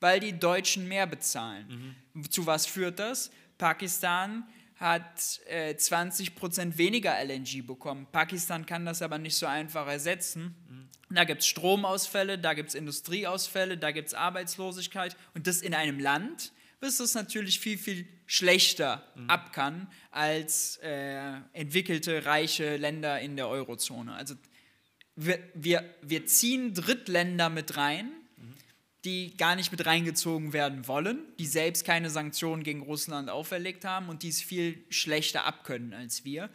weil die Deutschen mehr bezahlen. Mhm. Zu was führt das? Pakistan hat äh, 20 weniger LNG bekommen. Pakistan kann das aber nicht so einfach ersetzen. Mhm. Da gibt es Stromausfälle, da gibt es Industrieausfälle, da gibt es Arbeitslosigkeit und das in einem Land, bis es natürlich viel, viel schlechter mhm. ab kann als äh, entwickelte, reiche Länder in der Eurozone. Also wir, wir, wir ziehen Drittländer mit rein, die gar nicht mit reingezogen werden wollen, die selbst keine Sanktionen gegen Russland auferlegt haben und die es viel schlechter abkönnen als wir.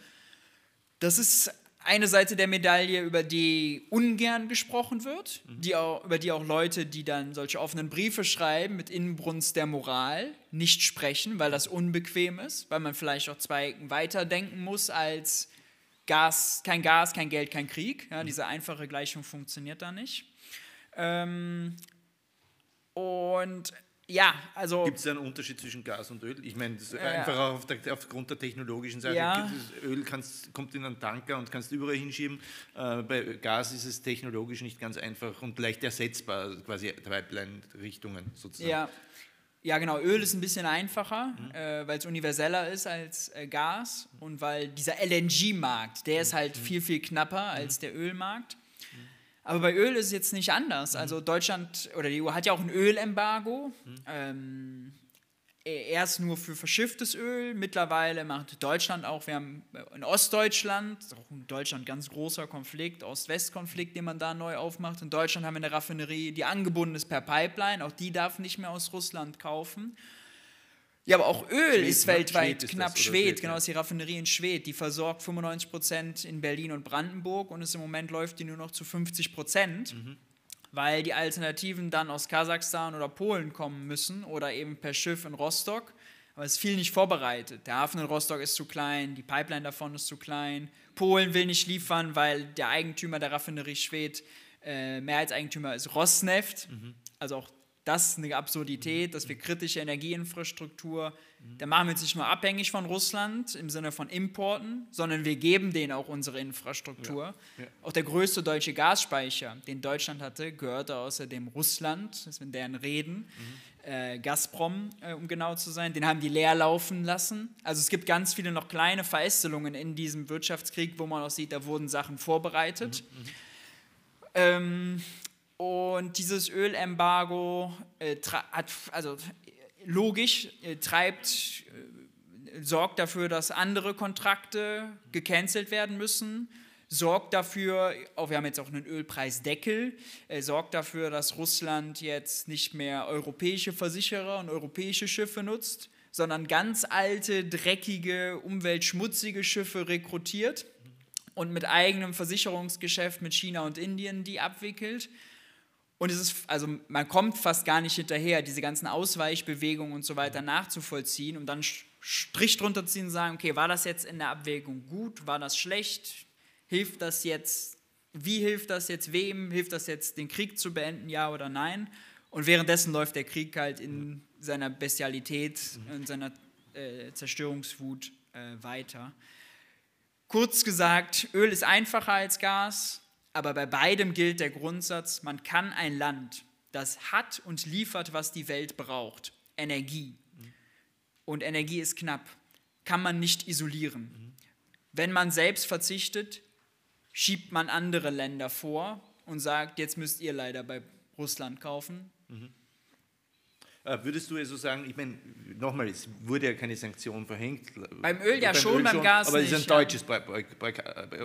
Das ist eine Seite der Medaille, über die ungern gesprochen wird, mhm. die auch, über die auch Leute, die dann solche offenen Briefe schreiben mit Inbrunst der Moral, nicht sprechen, weil das unbequem ist, weil man vielleicht auch zwei weiterdenken muss als Gas, kein Gas, kein Geld, kein Krieg. Ja, mhm. diese einfache Gleichung funktioniert da nicht. Ähm, und ja, also.
Gibt es einen Unterschied zwischen Gas und Öl? Ich meine, äh, einfach auf der, aufgrund der technologischen Seite. Ja. Öl kannst, kommt in einen Tanker und kannst überall hinschieben. Äh, bei Gas ist es technologisch nicht ganz einfach und leicht ersetzbar, quasi Pipeline-Richtungen sozusagen.
Ja. Ja, genau. Öl ist ein bisschen einfacher, mhm. äh, weil es universeller ist als äh, Gas und weil dieser LNG-Markt, der ist halt mhm. viel, viel knapper als mhm. der Ölmarkt. Aber bei Öl ist es jetzt nicht anders. Also mhm. Deutschland oder die EU hat ja auch ein Ölembargo. Mhm. Ähm, e-, erst nur für verschifftes Öl. Mittlerweile macht Deutschland auch, wir haben in Ostdeutschland, auch in Deutschland ganz großer Konflikt, Ost-West-Konflikt, den man da neu aufmacht. In Deutschland haben wir eine Raffinerie, die angebunden ist per Pipeline. Auch die darf nicht mehr aus Russland kaufen. Ja, aber auch Öl Schwed, ist weltweit Schwed knapp. Ist Schwed, genau, ist die Raffinerie in Schwed. Die versorgt 95 Prozent in Berlin und Brandenburg und ist im Moment läuft die nur noch zu 50 Prozent, mhm. weil die Alternativen dann aus Kasachstan oder Polen kommen müssen oder eben per Schiff in Rostock. Aber es ist viel nicht vorbereitet. Der Hafen in Rostock ist zu klein, die Pipeline davon ist zu klein. Polen will nicht liefern, weil der Eigentümer der Raffinerie Schwed äh, Mehrheitseigentümer ist Rosneft. Mhm. Also auch das ist eine Absurdität, dass wir kritische Energieinfrastruktur, da machen wir uns nicht nur abhängig von Russland im Sinne von Importen, sondern wir geben denen auch unsere Infrastruktur. Ja, ja. Auch der größte deutsche Gasspeicher, den Deutschland hatte, gehörte außerdem Russland, das sind deren Reden. Mhm. Äh, Gazprom, äh, um genau zu sein, den haben die leer laufen lassen. Also es gibt ganz viele noch kleine Verästelungen in diesem Wirtschaftskrieg, wo man auch sieht, da wurden Sachen vorbereitet. Mhm. Mhm. Ähm, und dieses Ölembargo äh, hat, also logisch, äh, treibt, äh, sorgt dafür, dass andere Kontrakte gecancelt werden müssen, sorgt dafür, auch wir haben jetzt auch einen Ölpreisdeckel, äh, sorgt dafür, dass Russland jetzt nicht mehr europäische Versicherer und europäische Schiffe nutzt, sondern ganz alte, dreckige, umweltschmutzige Schiffe rekrutiert und mit eigenem Versicherungsgeschäft mit China und Indien die abwickelt und es ist, also man kommt fast gar nicht hinterher, diese ganzen Ausweichbewegungen und so weiter nachzuvollziehen und dann Strich drunter ziehen und sagen, okay, war das jetzt in der Abwägung gut, war das schlecht, hilft das jetzt, wie hilft das jetzt wem, hilft das jetzt den Krieg zu beenden, ja oder nein? Und währenddessen läuft der Krieg halt in seiner Bestialität, in seiner äh, Zerstörungswut äh, weiter. Kurz gesagt, Öl ist einfacher als Gas, Aber bei beidem gilt der Grundsatz, man kann ein Land, das hat und liefert, was die Welt braucht, Energie, und Energie ist knapp, kann man nicht isolieren. Wenn man selbst verzichtet, schiebt man andere Länder vor und sagt, jetzt müsst ihr leider bei Russland kaufen.
Äh, Würdest du also sagen, ich meine, nochmal, es wurde ja keine Sanktion verhängt.
Beim Öl ja schon, beim Gas
Aber es ist ein
ja.
deutsches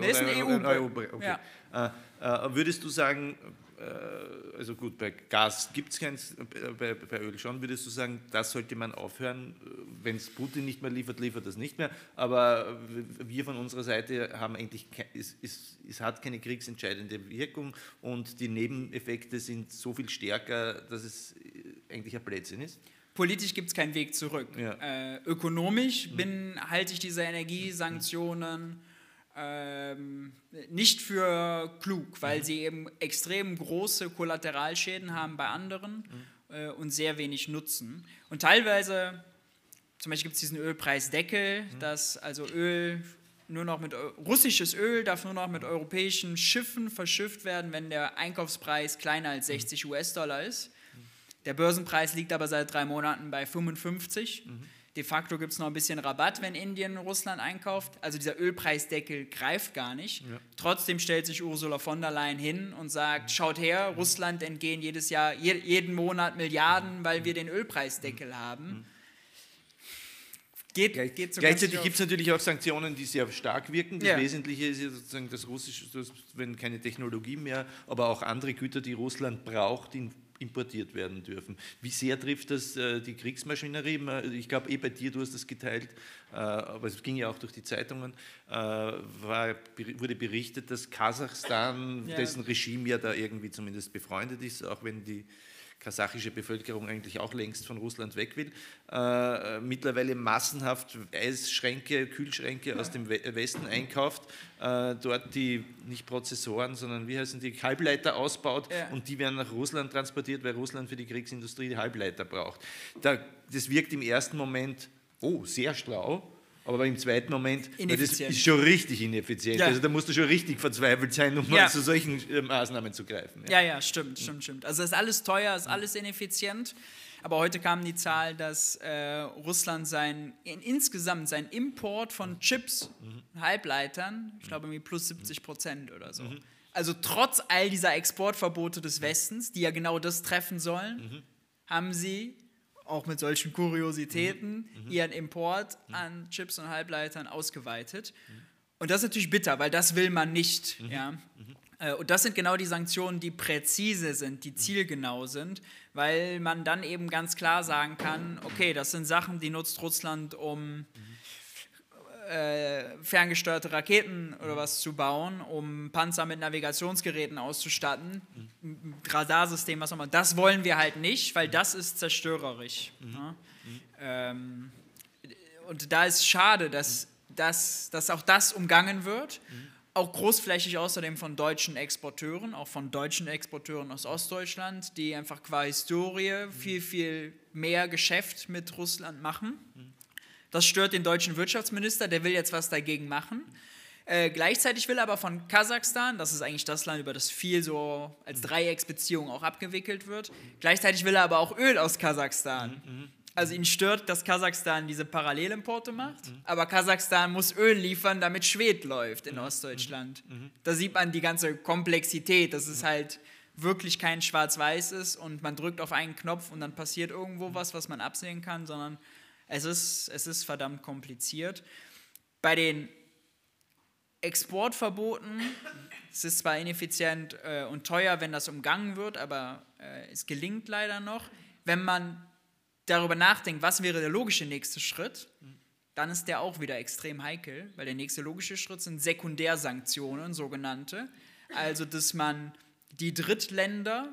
Nee, ist ein EU
okay.
ja.
Äh, äh, Würdest du sagen, äh, also gut, bei Gas gibt es keins, äh, bei, bei Öl schon, würdest du sagen, das sollte man aufhören, wenn es Putin nicht mehr liefert, liefert das nicht mehr, aber wir von unserer Seite haben eigentlich, es, es, es hat keine kriegsentscheidende Wirkung und die Nebeneffekte sind so viel stärker, dass es äh, eigentlich ein Blödsinn ist?
Politisch gibt es keinen Weg zurück.
Ja.
Äh, ökonomisch bin, halte ich diese Energiesanktionen ähm, nicht für klug, weil sie eben extrem große Kollateralschäden haben bei anderen äh, und sehr wenig Nutzen. Und teilweise, zum Beispiel gibt es diesen Ölpreisdeckel, dass also Öl nur noch mit russisches Öl darf nur noch mit europäischen Schiffen verschifft werden, wenn der Einkaufspreis kleiner als 60 US-Dollar ist. Der Börsenpreis liegt aber seit drei Monaten bei 55. De facto gibt es noch ein bisschen Rabatt, wenn Indien Russland einkauft. Also dieser Ölpreisdeckel greift gar nicht. Trotzdem stellt sich Ursula von der Leyen hin und sagt, schaut her, Russland entgehen jedes Jahr, je, jeden Monat Milliarden, weil wir den Ölpreisdeckel haben. Geht, geht so
Gleichzeitig gibt es natürlich auch Sanktionen, die sehr stark wirken. Das
Ja.
Wesentliche ist ja sozusagen das russische, das, wenn keine Technologie mehr, aber auch andere Güter, die Russland braucht, in, importiert werden dürfen. Wie sehr trifft das äh, die Kriegsmaschinerie? Ich glaube, eh bei dir, du hast das geteilt, äh, aber es ging ja auch durch die Zeitungen, äh, war, wurde berichtet, dass Kasachstan,
Ja.
dessen Regime ja da irgendwie zumindest befreundet ist, auch wenn die kasachische Bevölkerung eigentlich auch längst von Russland weg will, äh, mittlerweile massenhaft Eisschränke, Kühlschränke aus dem We Westen einkauft, äh, dort die nicht Prozessoren, sondern wie heißen die, Halbleiter ausbaut
Ja.
und die werden nach Russland transportiert, weil Russland für die Kriegsindustrie die Halbleiter braucht. Da, das wirkt im ersten Moment, oh, sehr schlau, aber im zweiten Moment, das ist schon richtig ineffizient.
Ja.
Also da musst du schon richtig verzweifelt sein, um
Ja.
mal zu solchen äh, Maßnahmen zu greifen.
Ja, ja, stimmt, stimmt, stimmt. Also es ist alles teuer, ist alles ineffizient. Aber heute kam die Zahl, dass äh, Russland sein, in, insgesamt sein Import von Chips, Halbleitern, ich glaube irgendwie plus 70 Prozent oder so. Also trotz all dieser Exportverbote des Westens, die ja genau das treffen sollen, haben sie auch mit solchen Kuriositäten ihren Import an Chips und Halbleitern ausgeweitet. Und das ist natürlich bitter, weil das will man nicht. Ja? Äh, Und das sind genau die Sanktionen, die präzise sind, die zielgenau sind, weil man dann eben ganz klar sagen kann, okay, das sind Sachen, die nutzt Russland, um äh, ferngesteuerte Raketen oder was zu bauen, um Panzer mit Navigationsgeräten auszustatten, ein Radarsystem, was auch immer. Das wollen wir halt nicht, weil das ist zerstörerisch. Ja? Ähm, und da ist schade, dass, dass, dass auch das umgangen wird. Auch großflächig außerdem von deutschen Exporteuren, auch von deutschen Exporteuren aus Ostdeutschland, die einfach qua Historie viel, viel mehr Geschäft mit Russland machen. Das stört den deutschen Wirtschaftsminister, der will jetzt was dagegen machen. Äh, gleichzeitig will aber von Kasachstan, das ist eigentlich das Land, über das viel so als Dreiecksbeziehung auch abgewickelt wird, gleichzeitig will er aber auch Öl aus Kasachstan. Also ihn stört, dass Kasachstan diese Parallelimporte macht, aber Kasachstan muss Öl liefern, damit Schwed läuft in Ostdeutschland. Da sieht man die ganze Komplexität, dass es halt wirklich kein Schwarz-Weiß ist und man drückt auf einen Knopf und dann passiert irgendwo was, was man absehen kann, sondern es ist, es ist verdammt kompliziert. Bei den Exportverboten, es ist zwar ineffizient äh, und teuer, wenn das umgangen wird, aber äh, es gelingt leider noch. Wenn man darüber nachdenkt, was wäre der logische nächste Schritt, dann ist der auch wieder extrem heikel, weil der nächste logische Schritt sind Sekundärsanktionen, sogenannte. Also, dass man die Drittländer,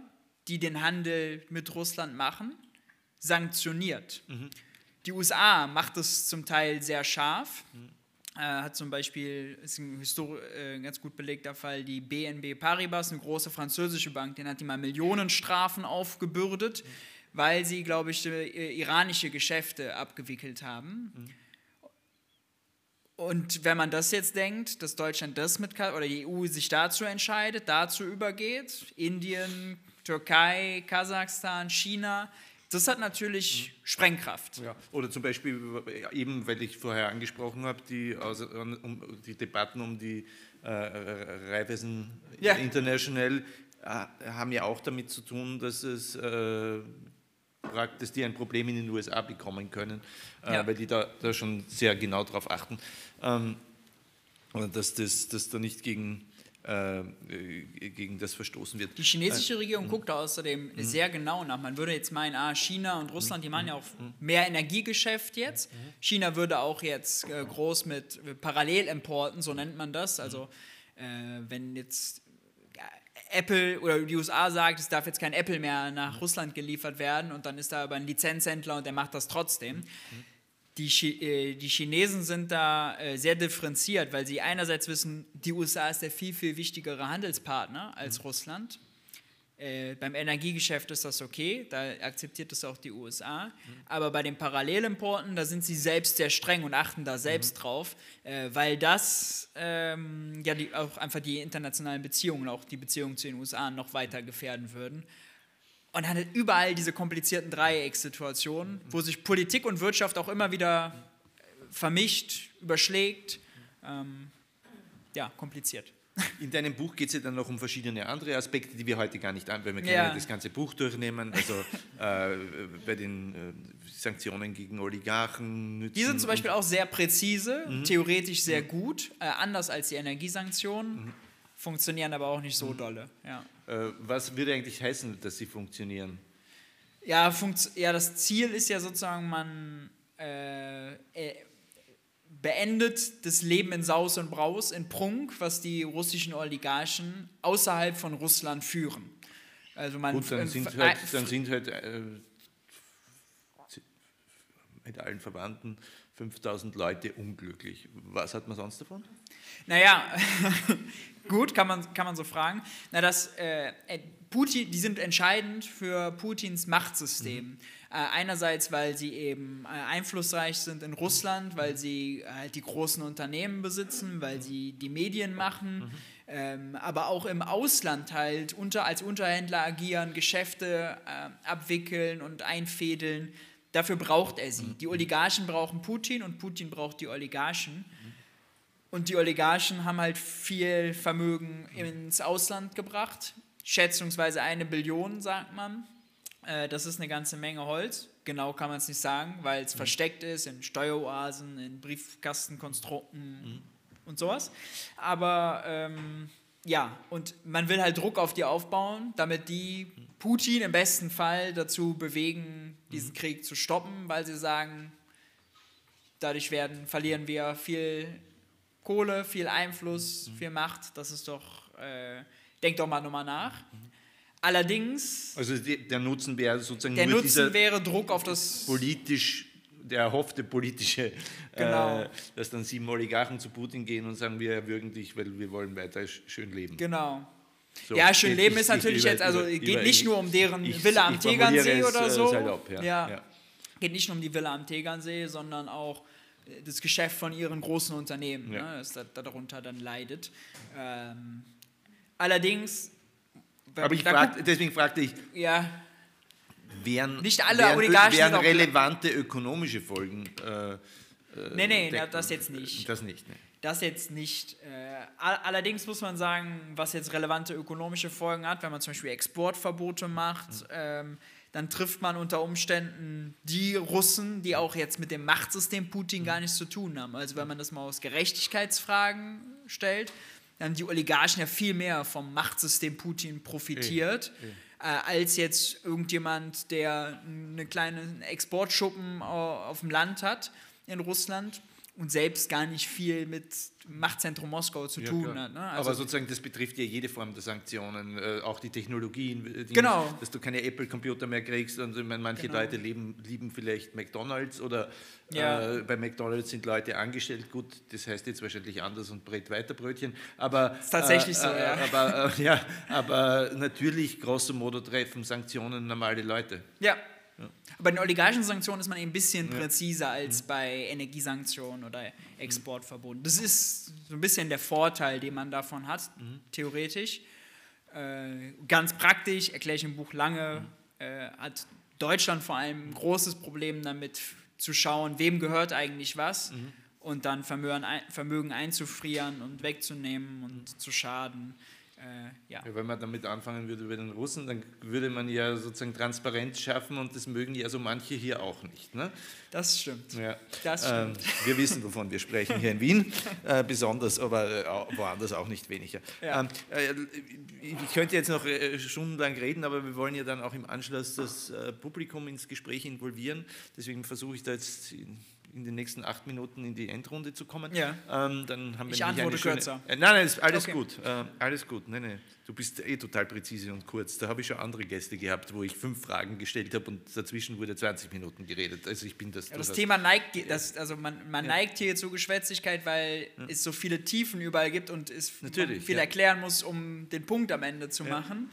die den Handel mit Russland machen, sanktioniert. Die USA macht es zum Teil sehr scharf. Äh, hat zum Beispiel, ist ein, Histori äh, ganz gut belegter Fall, die BNB Paribas, eine große französische Bank, den hat die mal Millionenstrafen aufgebürdet, weil sie, glaube ich, äh, iranische Geschäfte abgewickelt haben. Und wenn man das jetzt denkt, dass Deutschland das mit oder die EU sich dazu entscheidet, dazu übergeht, Indien, Türkei, Kasachstan, China, das hat natürlich mhm. Sprengkraft.
Ja. Oder zum Beispiel eben, weil ich vorher angesprochen habe, die, also, um, die Debatten um die äh, Raiffeisen ja. International äh, haben ja auch damit zu tun, dass es äh, dass die ein Problem in den USA bekommen können, äh, ja. weil die da, da schon sehr genau darauf achten, ähm, dass, das, dass da nicht gegen, gegen das verstoßen wird.
Die chinesische Regierung äh, guckt außerdem mh. sehr genau nach. Man würde jetzt meinen, ah, China und Russland, die machen ja auch mehr Energiegeschäft jetzt. China würde auch jetzt äh, groß mit Parallelimporten, so nennt man das. Also äh, wenn jetzt Apple oder die USA sagt, es darf jetzt kein Apple mehr nach Russland geliefert werden und dann ist da aber ein Lizenzhändler und der macht das trotzdem. Die, äh, die Chinesen sind da äh, sehr differenziert, weil sie einerseits wissen, die USA ist der viel, viel wichtigere Handelspartner als mhm. Russland äh, beim Energiegeschäft ist das okay, da akzeptiert das auch die USA. Mhm. Aber bei den Parallelimporten, da sind sie selbst sehr streng und achten da selbst mhm. drauf, äh, weil das ähm, ja die, auch einfach die internationalen Beziehungen, auch die Beziehungen zu den USA noch weiter gefährden würden. Und dann hat überall diese komplizierten Dreieckssituationen, mhm. wo sich Politik und Wirtschaft auch immer wieder vermischt, überschlägt. Ähm, ja, kompliziert.
In deinem Buch geht es ja dann noch um verschiedene andere Aspekte, die wir heute gar nicht an, weil wir können ja. das ganze Buch durchnehmen. Also äh, bei den äh, Sanktionen gegen Oligarchen.
Nützen die sind zum Beispiel auch sehr präzise, mhm. theoretisch sehr mhm. gut, äh, anders als die Energiesanktionen, mhm. Funktionieren aber auch nicht so mhm. dolle. Ja.
Äh, was würde eigentlich heißen, dass sie funktionieren?
Ja, funkt ja das Ziel ist ja sozusagen, man äh, äh, beendet das Leben in Saus und Braus, in Prunk, was die russischen Oligarchen außerhalb von Russland führen.
Also man Gut, dann sind halt, dann sind halt äh, mit allen Verwandten 5000 Leute unglücklich. Was hat man sonst davon?
Naja, gut, kann man, kann man so fragen. Na, das, äh, Putin, die sind entscheidend für Putins Machtsystem. Mhm. Äh, einerseits, weil sie eben äh, einflussreich sind in Russland, weil sie halt die großen Unternehmen besitzen, weil sie die Medien machen, mhm. ähm, aber auch im Ausland halt unter, als Unterhändler agieren, Geschäfte äh, abwickeln und einfädeln. Dafür braucht er sie. Die Oligarchen brauchen Putin und Putin braucht die Oligarchen. Und die Oligarchen haben halt viel Vermögen ins Ausland gebracht, schätzungsweise eine Billion, sagt man. Äh, das ist eine ganze Menge Holz. Genau kann man es nicht sagen, weil es mhm. versteckt ist in Steueroasen, in Briefkastenkonstrukten mhm. und sowas. Aber ähm, ja, und man will halt Druck auf die aufbauen, damit die Putin im besten Fall dazu bewegen, diesen mhm. Krieg zu stoppen, weil sie sagen, dadurch werden, verlieren wir viel Kohle, viel Einfluss, mhm. viel Macht. Das ist doch, äh, denkt doch mal nochmal nach. Mhm. Allerdings.
Also die, der Nutzen wäre sozusagen.
Der Nutzen wäre Druck auf das.
Politisch, der erhoffte politische, genau. äh, dass dann sieben Oligarchen zu Putin gehen und sagen, wir erwürgen dich, weil wir wollen weiter schön leben.
Genau. So, ja, schön leben ist natürlich jetzt, also über, geht nicht nur um deren ich, Villa am Tegernsee oder äh, so. Salopp, ja. Ja. ja. Geht nicht nur um die Villa am Tegernsee, sondern auch äh, das Geschäft von ihren großen Unternehmen, ja. ne, das darunter dann leidet. Ähm, allerdings
aber ich frag, deswegen fragte ich,
ja.
Wären,
nicht alle wären, Oligarchen
wären relevante ökonomische Folgen. Äh,
äh, nee, nee, na, das jetzt nicht.
Das nicht, ne.
Das jetzt nicht. Äh, allerdings muss man sagen, was jetzt relevante ökonomische Folgen hat, wenn man zum Beispiel Exportverbote macht, mhm. ähm, dann trifft man unter Umständen die Russen, die auch jetzt mit dem Machtsystem Putin gar nichts zu tun haben. Also wenn man das mal aus Gerechtigkeitsfragen stellt, dann die Oligarchen ja viel mehr vom Machtsystem Putin profitiert, äh, als jetzt irgendjemand, der einen kleinen Exportschuppen auf dem Land hat in Russland und selbst gar nicht viel mit Machtzentrum Moskau zu ja, tun klar. hat. Ne?
Also Aber sozusagen, das betrifft ja jede Form der Sanktionen, äh, auch die Technologien, äh, die,
genau.
dass du keine Apple-Computer mehr kriegst. Und ich meine, manche genau. Leute leben, lieben vielleicht McDonalds oder ja. äh, bei McDonalds sind Leute angestellt. Gut, das heißt jetzt wahrscheinlich anders und brät weiter Brötchen. Aber,
ist tatsächlich so,
äh,
ja.
Aber, äh, ja. aber natürlich, grosso modo, treffen Sanktionen normale Leute.
Ja, Bei den oligarchischen Sanktionen ist man eben ein bisschen präziser als bei Energiesanktionen oder Exportverboten. Das ist so ein bisschen der Vorteil, den man davon hat, theoretisch. Äh, ganz praktisch, erkläre ich im Buch lange, äh, hat Deutschland vor allem ein großes Problem damit zu schauen, wem gehört eigentlich was und dann Vermögen, Vermögen einzufrieren und wegzunehmen und zu schaden. Äh, ja.
Ja, wenn man damit anfangen würde über den Russen, dann würde man ja sozusagen Transparenz schaffen und das mögen ja so manche hier auch nicht. Ne?
Das stimmt.
Ja.
Das
Ähm,
stimmt.
wir wissen, wovon wir sprechen hier in Wien, äh, besonders, aber äh, woanders auch nicht weniger.
Ja.
Ähm, äh, ich könnte jetzt noch äh, stundenlang reden, aber wir wollen ja dann auch im Anschluss das Publikum ins Gespräch involvieren. Deswegen versuche ich da jetzt in, den nächsten acht Minuten in die Endrunde zu kommen.
Ja.
Ähm, dann haben wir
Ich antworte
schöne,
kürzer.
Äh, nein, nein, ist alles
Okay.
gut. Äh, alles gut. Nein, nein. Du bist eh total präzise und kurz. Da habe ich schon andere Gäste gehabt, wo ich fünf Fragen gestellt habe und dazwischen wurde 20 Minuten geredet. Also ich bin das.
Ja, das Thema neigt, das, also man, man neigt hier zur Geschwätzigkeit, weil es so viele Tiefen überall gibt und es
Natürlich,
viel
ja.
erklären muss, um den Punkt am Ende zu machen.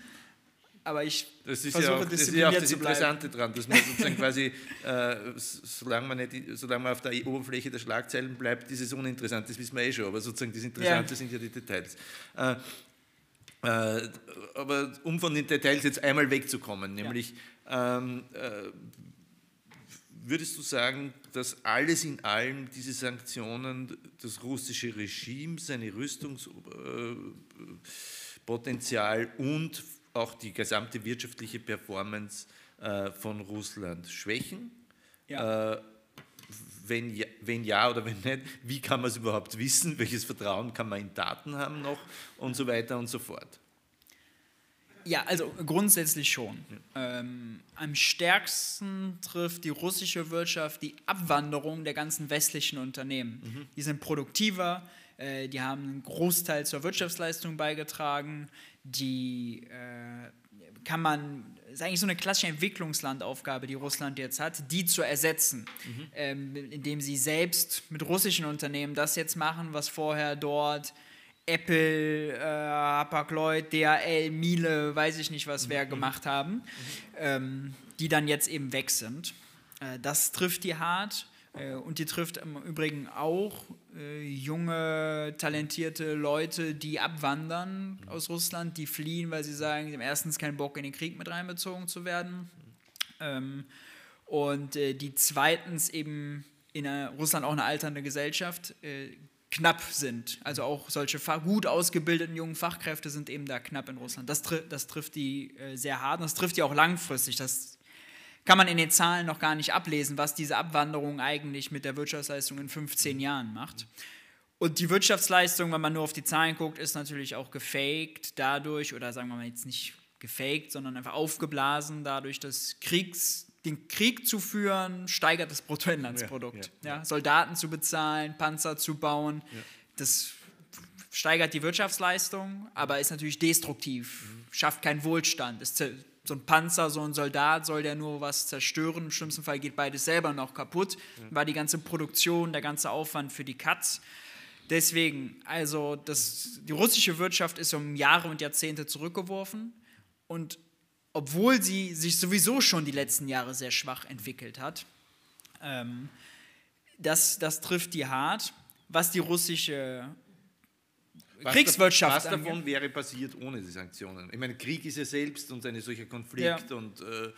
Aber ich
Das ist,
versuche
ja auch, das ist ja das
zu bleiben.
Interessante daran, dass man sozusagen quasi, äh, solange, man nicht, solange man auf der Oberfläche der Schlagzeilen bleibt, ist es uninteressant, das wissen wir eh schon, aber sozusagen das Interessante
Ja.
sind ja die Details. Äh, äh, aber um von den Details jetzt einmal wegzukommen, nämlich ähm, äh, würdest du sagen, dass alles in allem diese Sanktionen das russische Regime, seine Rüstungspotenzial und auch die gesamte wirtschaftliche Performance äh, von Russland schwächen?
Ja.
Äh, wenn ja, wenn ja oder wenn nicht, wie kann man es überhaupt wissen? Welches Vertrauen kann man in Daten haben noch? Und so weiter und so fort.
Ja, also grundsätzlich schon. Ähm, am stärksten trifft die russische Wirtschaft die Abwanderung der ganzen westlichen Unternehmen. Die sind produktiver, äh, die haben einen Großteil zur Wirtschaftsleistung beigetragen, die äh, kann man, ist eigentlich so eine klassische Entwicklungslandaufgabe, die Russland jetzt hat, die zu ersetzen, ähm, indem sie selbst mit russischen Unternehmen das jetzt machen, was vorher dort Apple, äh, Hapag-Lloyd, DHL, Miele, weiß ich nicht, was wir gemacht haben, ähm, die dann jetzt eben weg sind. Äh, das trifft die hart und die trifft im Übrigen auch äh, junge, talentierte Leute, die abwandern aus Russland, die fliehen, weil sie sagen, sie haben erstens keinen Bock, in den Krieg mit reinbezogen zu werden. Ähm, und äh, die zweitens eben in äh, Russland auch eine alternde Gesellschaft äh, knapp sind. Also auch solche gut ausgebildeten jungen Fachkräfte sind eben da knapp in Russland. Das, tri das trifft die äh, sehr hart und das trifft die auch langfristig. Das kann man in den Zahlen noch gar nicht ablesen, was diese Abwanderung eigentlich mit der Wirtschaftsleistung in 15 Jahren macht. Und die Wirtschaftsleistung, wenn man nur auf die Zahlen guckt, ist natürlich auch gefaked dadurch, oder sagen wir mal jetzt nicht gefaked, sondern einfach aufgeblasen dadurch, dass Kriegs, den Krieg zu führen, steigert das Bruttoinlandsprodukt.
Ja,
Ja, Soldaten zu bezahlen, Panzer zu bauen, das steigert die Wirtschaftsleistung, aber ist natürlich destruktiv, schafft keinen Wohlstand. Zer- so ein Panzer, so ein Soldat soll der nur was zerstören. Im schlimmsten Fall geht beides selber noch kaputt. War die ganze Produktion, der ganze Aufwand für die Katz. Deswegen, also das, die russische Wirtschaft ist um Jahre und Jahrzehnte zurückgeworfen und obwohl sie sich sowieso schon die letzten Jahre sehr schwach entwickelt hat, ähm, das, das trifft die hart. Was die russische
Was
Kriegswirtschaft
Was davon
angeht.
wäre passiert ohne die Sanktionen? Ich meine, Krieg ist ja selbst und ein solcher Konflikt
Ja.
und äh,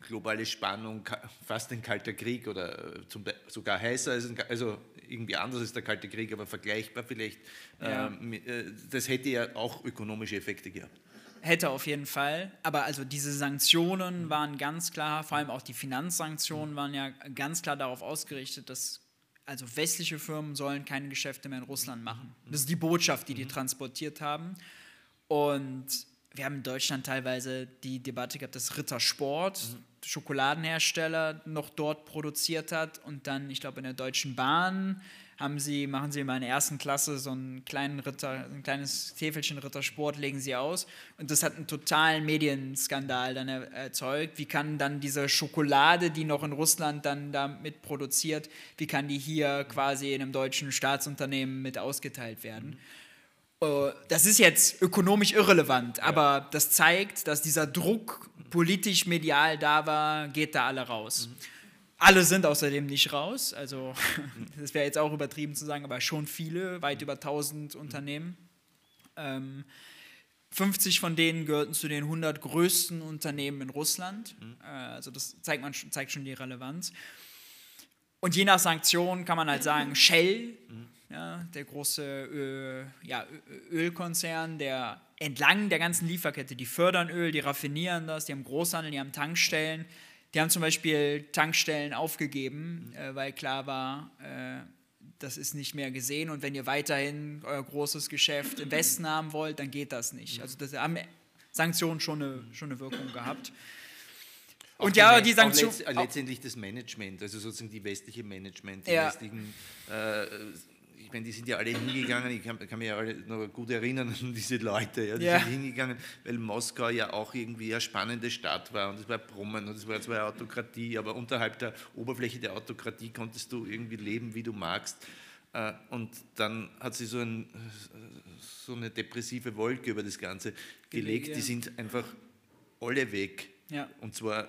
globale Spannung, fast ein kalter Krieg oder äh, zum, sogar heißer als ein, also irgendwie anders als der kalte Krieg, aber vergleichbar vielleicht.
Ja.
Ähm, äh, das hätte ja auch ökonomische Effekte gehabt.
Hätte auf jeden Fall. Aber also diese Sanktionen waren ganz klar, vor allem auch die Finanzsanktionen waren ja ganz klar darauf ausgerichtet, dass also westliche Firmen sollen keine Geschäfte mehr in Russland machen. Das ist die Botschaft, die die transportiert haben. Und wir haben in Deutschland teilweise die Debatte gehabt, dass Rittersport, Schokoladenhersteller, noch dort produziert hat und dann, ich glaube, in der Deutschen Bahn haben sie, machen sie in meiner ersten Klasse so einen kleinen Ritter, ein kleines Täfelchen Rittersport, legen sie aus. Und das hat einen totalen Medienskandal dann er, erzeugt. Wie kann dann diese Schokolade, die noch in Russland dann damit produziert, wie kann die hier quasi in einem deutschen Staatsunternehmen mit ausgeteilt werden? Äh, das ist jetzt ökonomisch irrelevant, aber das zeigt, dass dieser Druck politisch medial da war, geht da alle raus. Mhm. Alle sind außerdem nicht raus, also das wäre jetzt auch übertrieben zu sagen, aber schon viele, weit über 1000 Unternehmen. Ähm, 50 von denen gehörten zu den 100 größten Unternehmen in Russland. Mhm. Äh, also das zeigt, man, zeigt schon die Relevanz. Und je nach Sanktionen kann man halt sagen, Shell, mhm. ja, der große Öl, ja, Ölkonzern, der entlang der ganzen Lieferkette, die fördern Öl, die raffinieren das, die haben Großhandel, die haben Tankstellen, die haben zum Beispiel Tankstellen aufgegeben, äh, weil klar war, äh, das ist nicht mehr gesehen und wenn ihr weiterhin euer großes Geschäft im Westen haben wollt, dann geht das nicht. Also das haben Sanktionen schon eine, schon eine Wirkung gehabt.
Und auch ja, die Sanktionen. letztendlich das Management, also sozusagen die westliche Management, die ja. westlichen äh, ich meine, die sind ja alle hingegangen, ich kann, kann mich ja alle noch gut erinnern an diese Leute, ja, die ja. sind hingegangen, weil Moskau ja auch irgendwie eine spannende Stadt war und es war Brummen und es war zwar Autokratie, aber unterhalb der Oberfläche der Autokratie konntest du irgendwie leben, wie du magst. Äh, und dann hat sie so, ein, so eine depressive Wolke über das Ganze gelegt, die sind einfach alle weg. Ja. Und zwar,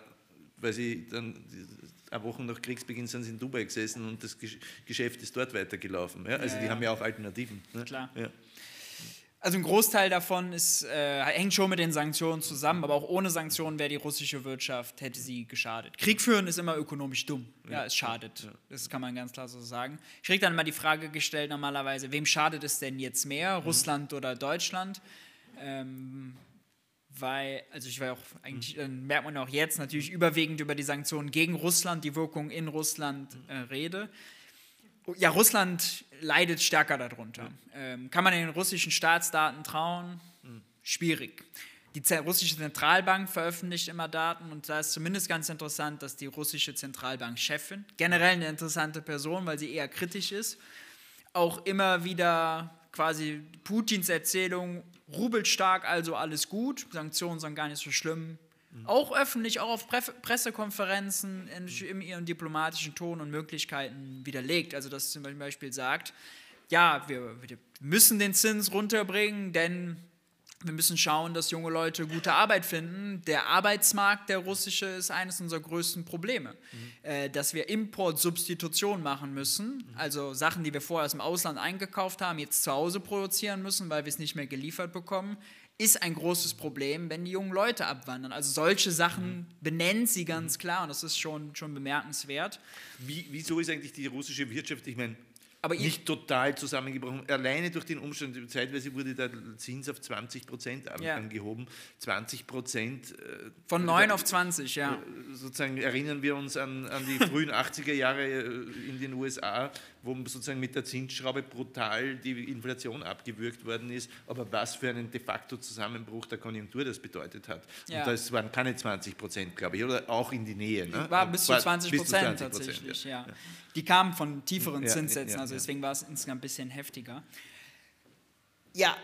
weil sie dann eine Woche nach Kriegsbeginn sind sie in Dubai gesessen und das Geschäft ist dort weitergelaufen. Ja? Also ja, die haben ja auch Alternativen. Ne?
Klar. Also ein Großteil davon ist, äh, hängt schon mit den Sanktionen zusammen, aber auch ohne Sanktionen wäre die russische Wirtschaft, hätte sie geschadet. Krieg führen ist immer ökonomisch dumm. Ja, es schadet. Das kann man ganz klar so sagen. Ich kriege dann immer die Frage gestellt normalerweise, wem schadet es denn jetzt mehr, mhm. Russland oder Deutschland? Ähm, weil, also ich war auch eigentlich, mhm. dann merkt man auch jetzt natürlich überwiegend über die Sanktionen gegen Russland, die Wirkung in Russland äh, rede. Ja, Russland leidet stärker darunter. Mhm. Ähm, kann man den russischen Staatsdaten trauen? Mhm. Schwierig. Die russische Zentralbank veröffentlicht immer Daten und da ist zumindest ganz interessant, dass die russische Zentralbankchefin, generell eine interessante Person, weil sie eher kritisch ist, auch immer wieder quasi Putins Erzählung rubelstark, also alles gut, Sanktionen sind gar nicht so schlimm. Mhm. Auch öffentlich, auch auf Pre Pressekonferenzen in, in, ihren diplomatischen Ton und Möglichkeiten widerlegt. Also, dass sie zum Beispiel sagt, ja, wir, wir müssen den Zins runterbringen, denn wir müssen schauen, dass junge Leute gute Arbeit finden. Der Arbeitsmarkt, der russische, ist eines unserer größten Probleme. Mhm. Äh, dass wir Importsubstitution machen müssen, mhm. also Sachen, die wir vorher aus dem Ausland eingekauft haben, jetzt zu Hause produzieren müssen, weil wir es nicht mehr geliefert bekommen, ist ein großes Problem, wenn die jungen Leute abwandern. Also solche Sachen mhm. benennt sie ganz klar und das ist schon, schon bemerkenswert.
Wie, wieso ist eigentlich die russische Wirtschaft, ich meine, aber nicht total zusammengebrochen. Alleine durch den Umstand, zeitweise wurde der Zins auf 20 Prozent angehoben. Ja. 20 Prozent. Äh,
Von 9 auf 20, ja.
Äh, sozusagen erinnern wir uns an, an die frühen 80er Jahre äh, in den USA, wo sozusagen mit der Zinsschraube brutal die Inflation abgewürgt worden ist, aber was für einen de facto Zusammenbruch der Konjunktur das bedeutet hat. Ja. Und das waren keine 20 Prozent, glaube ich, oder auch in die Nähe.
Ne? War bis zu 20 Prozent tatsächlich, ja. ja. Die kamen von tieferen ja, Zinssätzen, also deswegen war es insgesamt ein bisschen heftiger. Ja,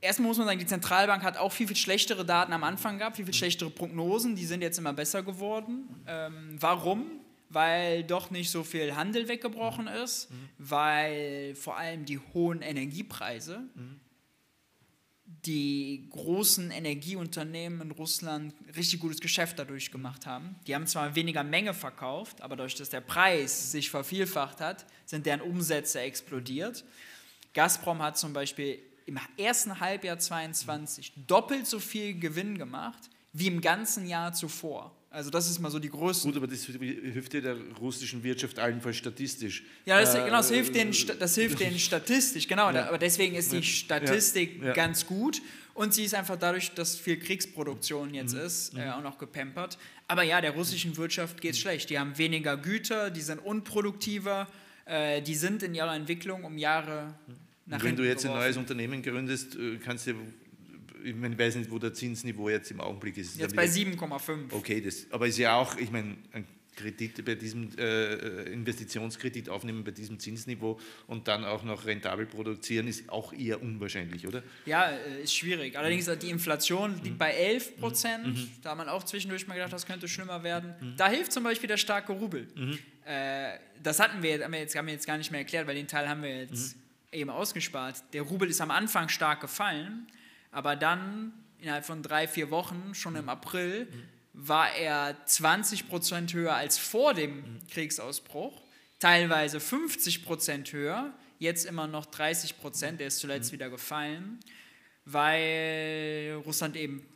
erstmal muss man sagen, die Zentralbank hat auch viel, viel schlechtere Daten am Anfang gehabt, viel, viel schlechtere Prognosen, die sind jetzt immer besser geworden. Ähm, warum? Weil doch nicht so viel Handel weggebrochen ist, mhm. weil vor allem die hohen Energiepreise mhm. die großen Energieunternehmen in Russland richtig gutes Geschäft dadurch gemacht haben. Die haben zwar weniger Menge verkauft, aber dadurch, dass der Preis sich vervielfacht hat, sind deren Umsätze explodiert. Gazprom hat zum Beispiel im ersten Halbjahr 2022 doppelt so viel Gewinn gemacht wie im ganzen Jahr zuvor. Also das ist mal so die größte.
Gut, aber das hilft ja der russischen Wirtschaft allenfalls statistisch.
Ja, das, äh, genau, das hilft, denen, das hilft denen statistisch, genau. Ja. Aber deswegen ist die Statistik ja. Ja. ganz gut. Und sie ist einfach dadurch, dass viel Kriegsproduktion jetzt mhm. ist, mhm. äh, auch noch gepampert. Aber ja, der russischen Wirtschaft geht es schlecht. Die haben weniger Güter, die sind unproduktiver, äh, die sind in ihrer Entwicklung um Jahre
nach Wenn du jetzt geworfen. ein neues Unternehmen gründest, äh, kannst du ich, meine, ich weiß nicht, wo der Zinsniveau jetzt im Augenblick ist.
Jetzt bei 7,5.
Okay, das, aber ist ja auch, ich meine, ein Kredit bei diesem äh, Investitionskredit aufnehmen bei diesem Zinsniveau und dann auch noch rentabel produzieren, ist auch eher unwahrscheinlich, oder?
Ja, äh, ist schwierig. Allerdings die Inflation liegt mhm. bei 11 Prozent. Mhm. Da haben man auch zwischendurch mal gedacht, das könnte schlimmer werden. Mhm. Da hilft zum Beispiel der starke Rubel. Mhm. Äh, das hatten wir, haben wir, jetzt, haben wir jetzt gar nicht mehr erklärt, weil den Teil haben wir jetzt mhm eben ausgespart. Der Rubel ist am Anfang stark gefallen, aber dann innerhalb von drei, vier Wochen, schon im April, war er 20 Prozent höher als vor dem Kriegsausbruch, teilweise 50 Prozent höher, jetzt immer noch 30 Prozent, der ist zuletzt wieder gefallen, weil Russland eben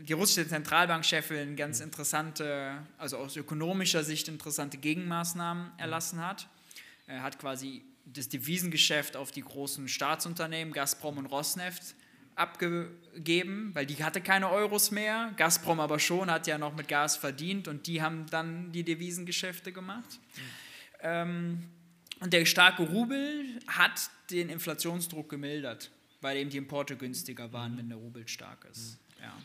die russische Zentralbankchefin ganz interessante, also aus ökonomischer Sicht interessante Gegenmaßnahmen erlassen hat. Er hat quasi das Devisengeschäft auf die großen Staatsunternehmen Gazprom und Rosneft abgegeben, weil die hatte keine Euros mehr. Gazprom aber schon, hat ja noch mit Gas verdient und die haben dann die Devisengeschäfte gemacht. Mhm. Ähm, und der starke Rubel hat den Inflationsdruck gemildert, weil eben die Importe günstiger waren, wenn der Rubel stark ist. Ja.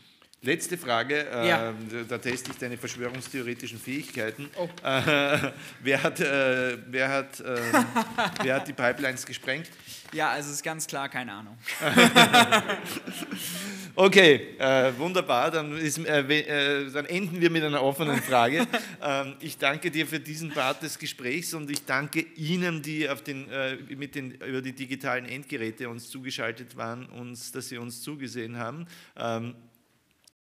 Letzte Frage, äh, ja. da teste ich deine verschwörungstheoretischen Fähigkeiten. Oh. Äh, wer, hat, äh, wer, hat, ähm, wer hat die Pipelines gesprengt?
Ja, also ist ganz klar keine Ahnung.
okay, äh, wunderbar. Dann, ist, äh, äh, dann, enden wir mit einer offenen Frage. Ähm, ich danke dir für diesen Part des Gesprächs und ich danke Ihnen, die den, mit den, über die digitalen Endgeräte uns zugeschaltet waren, uns, dass Sie uns zugesehen haben. Ähm,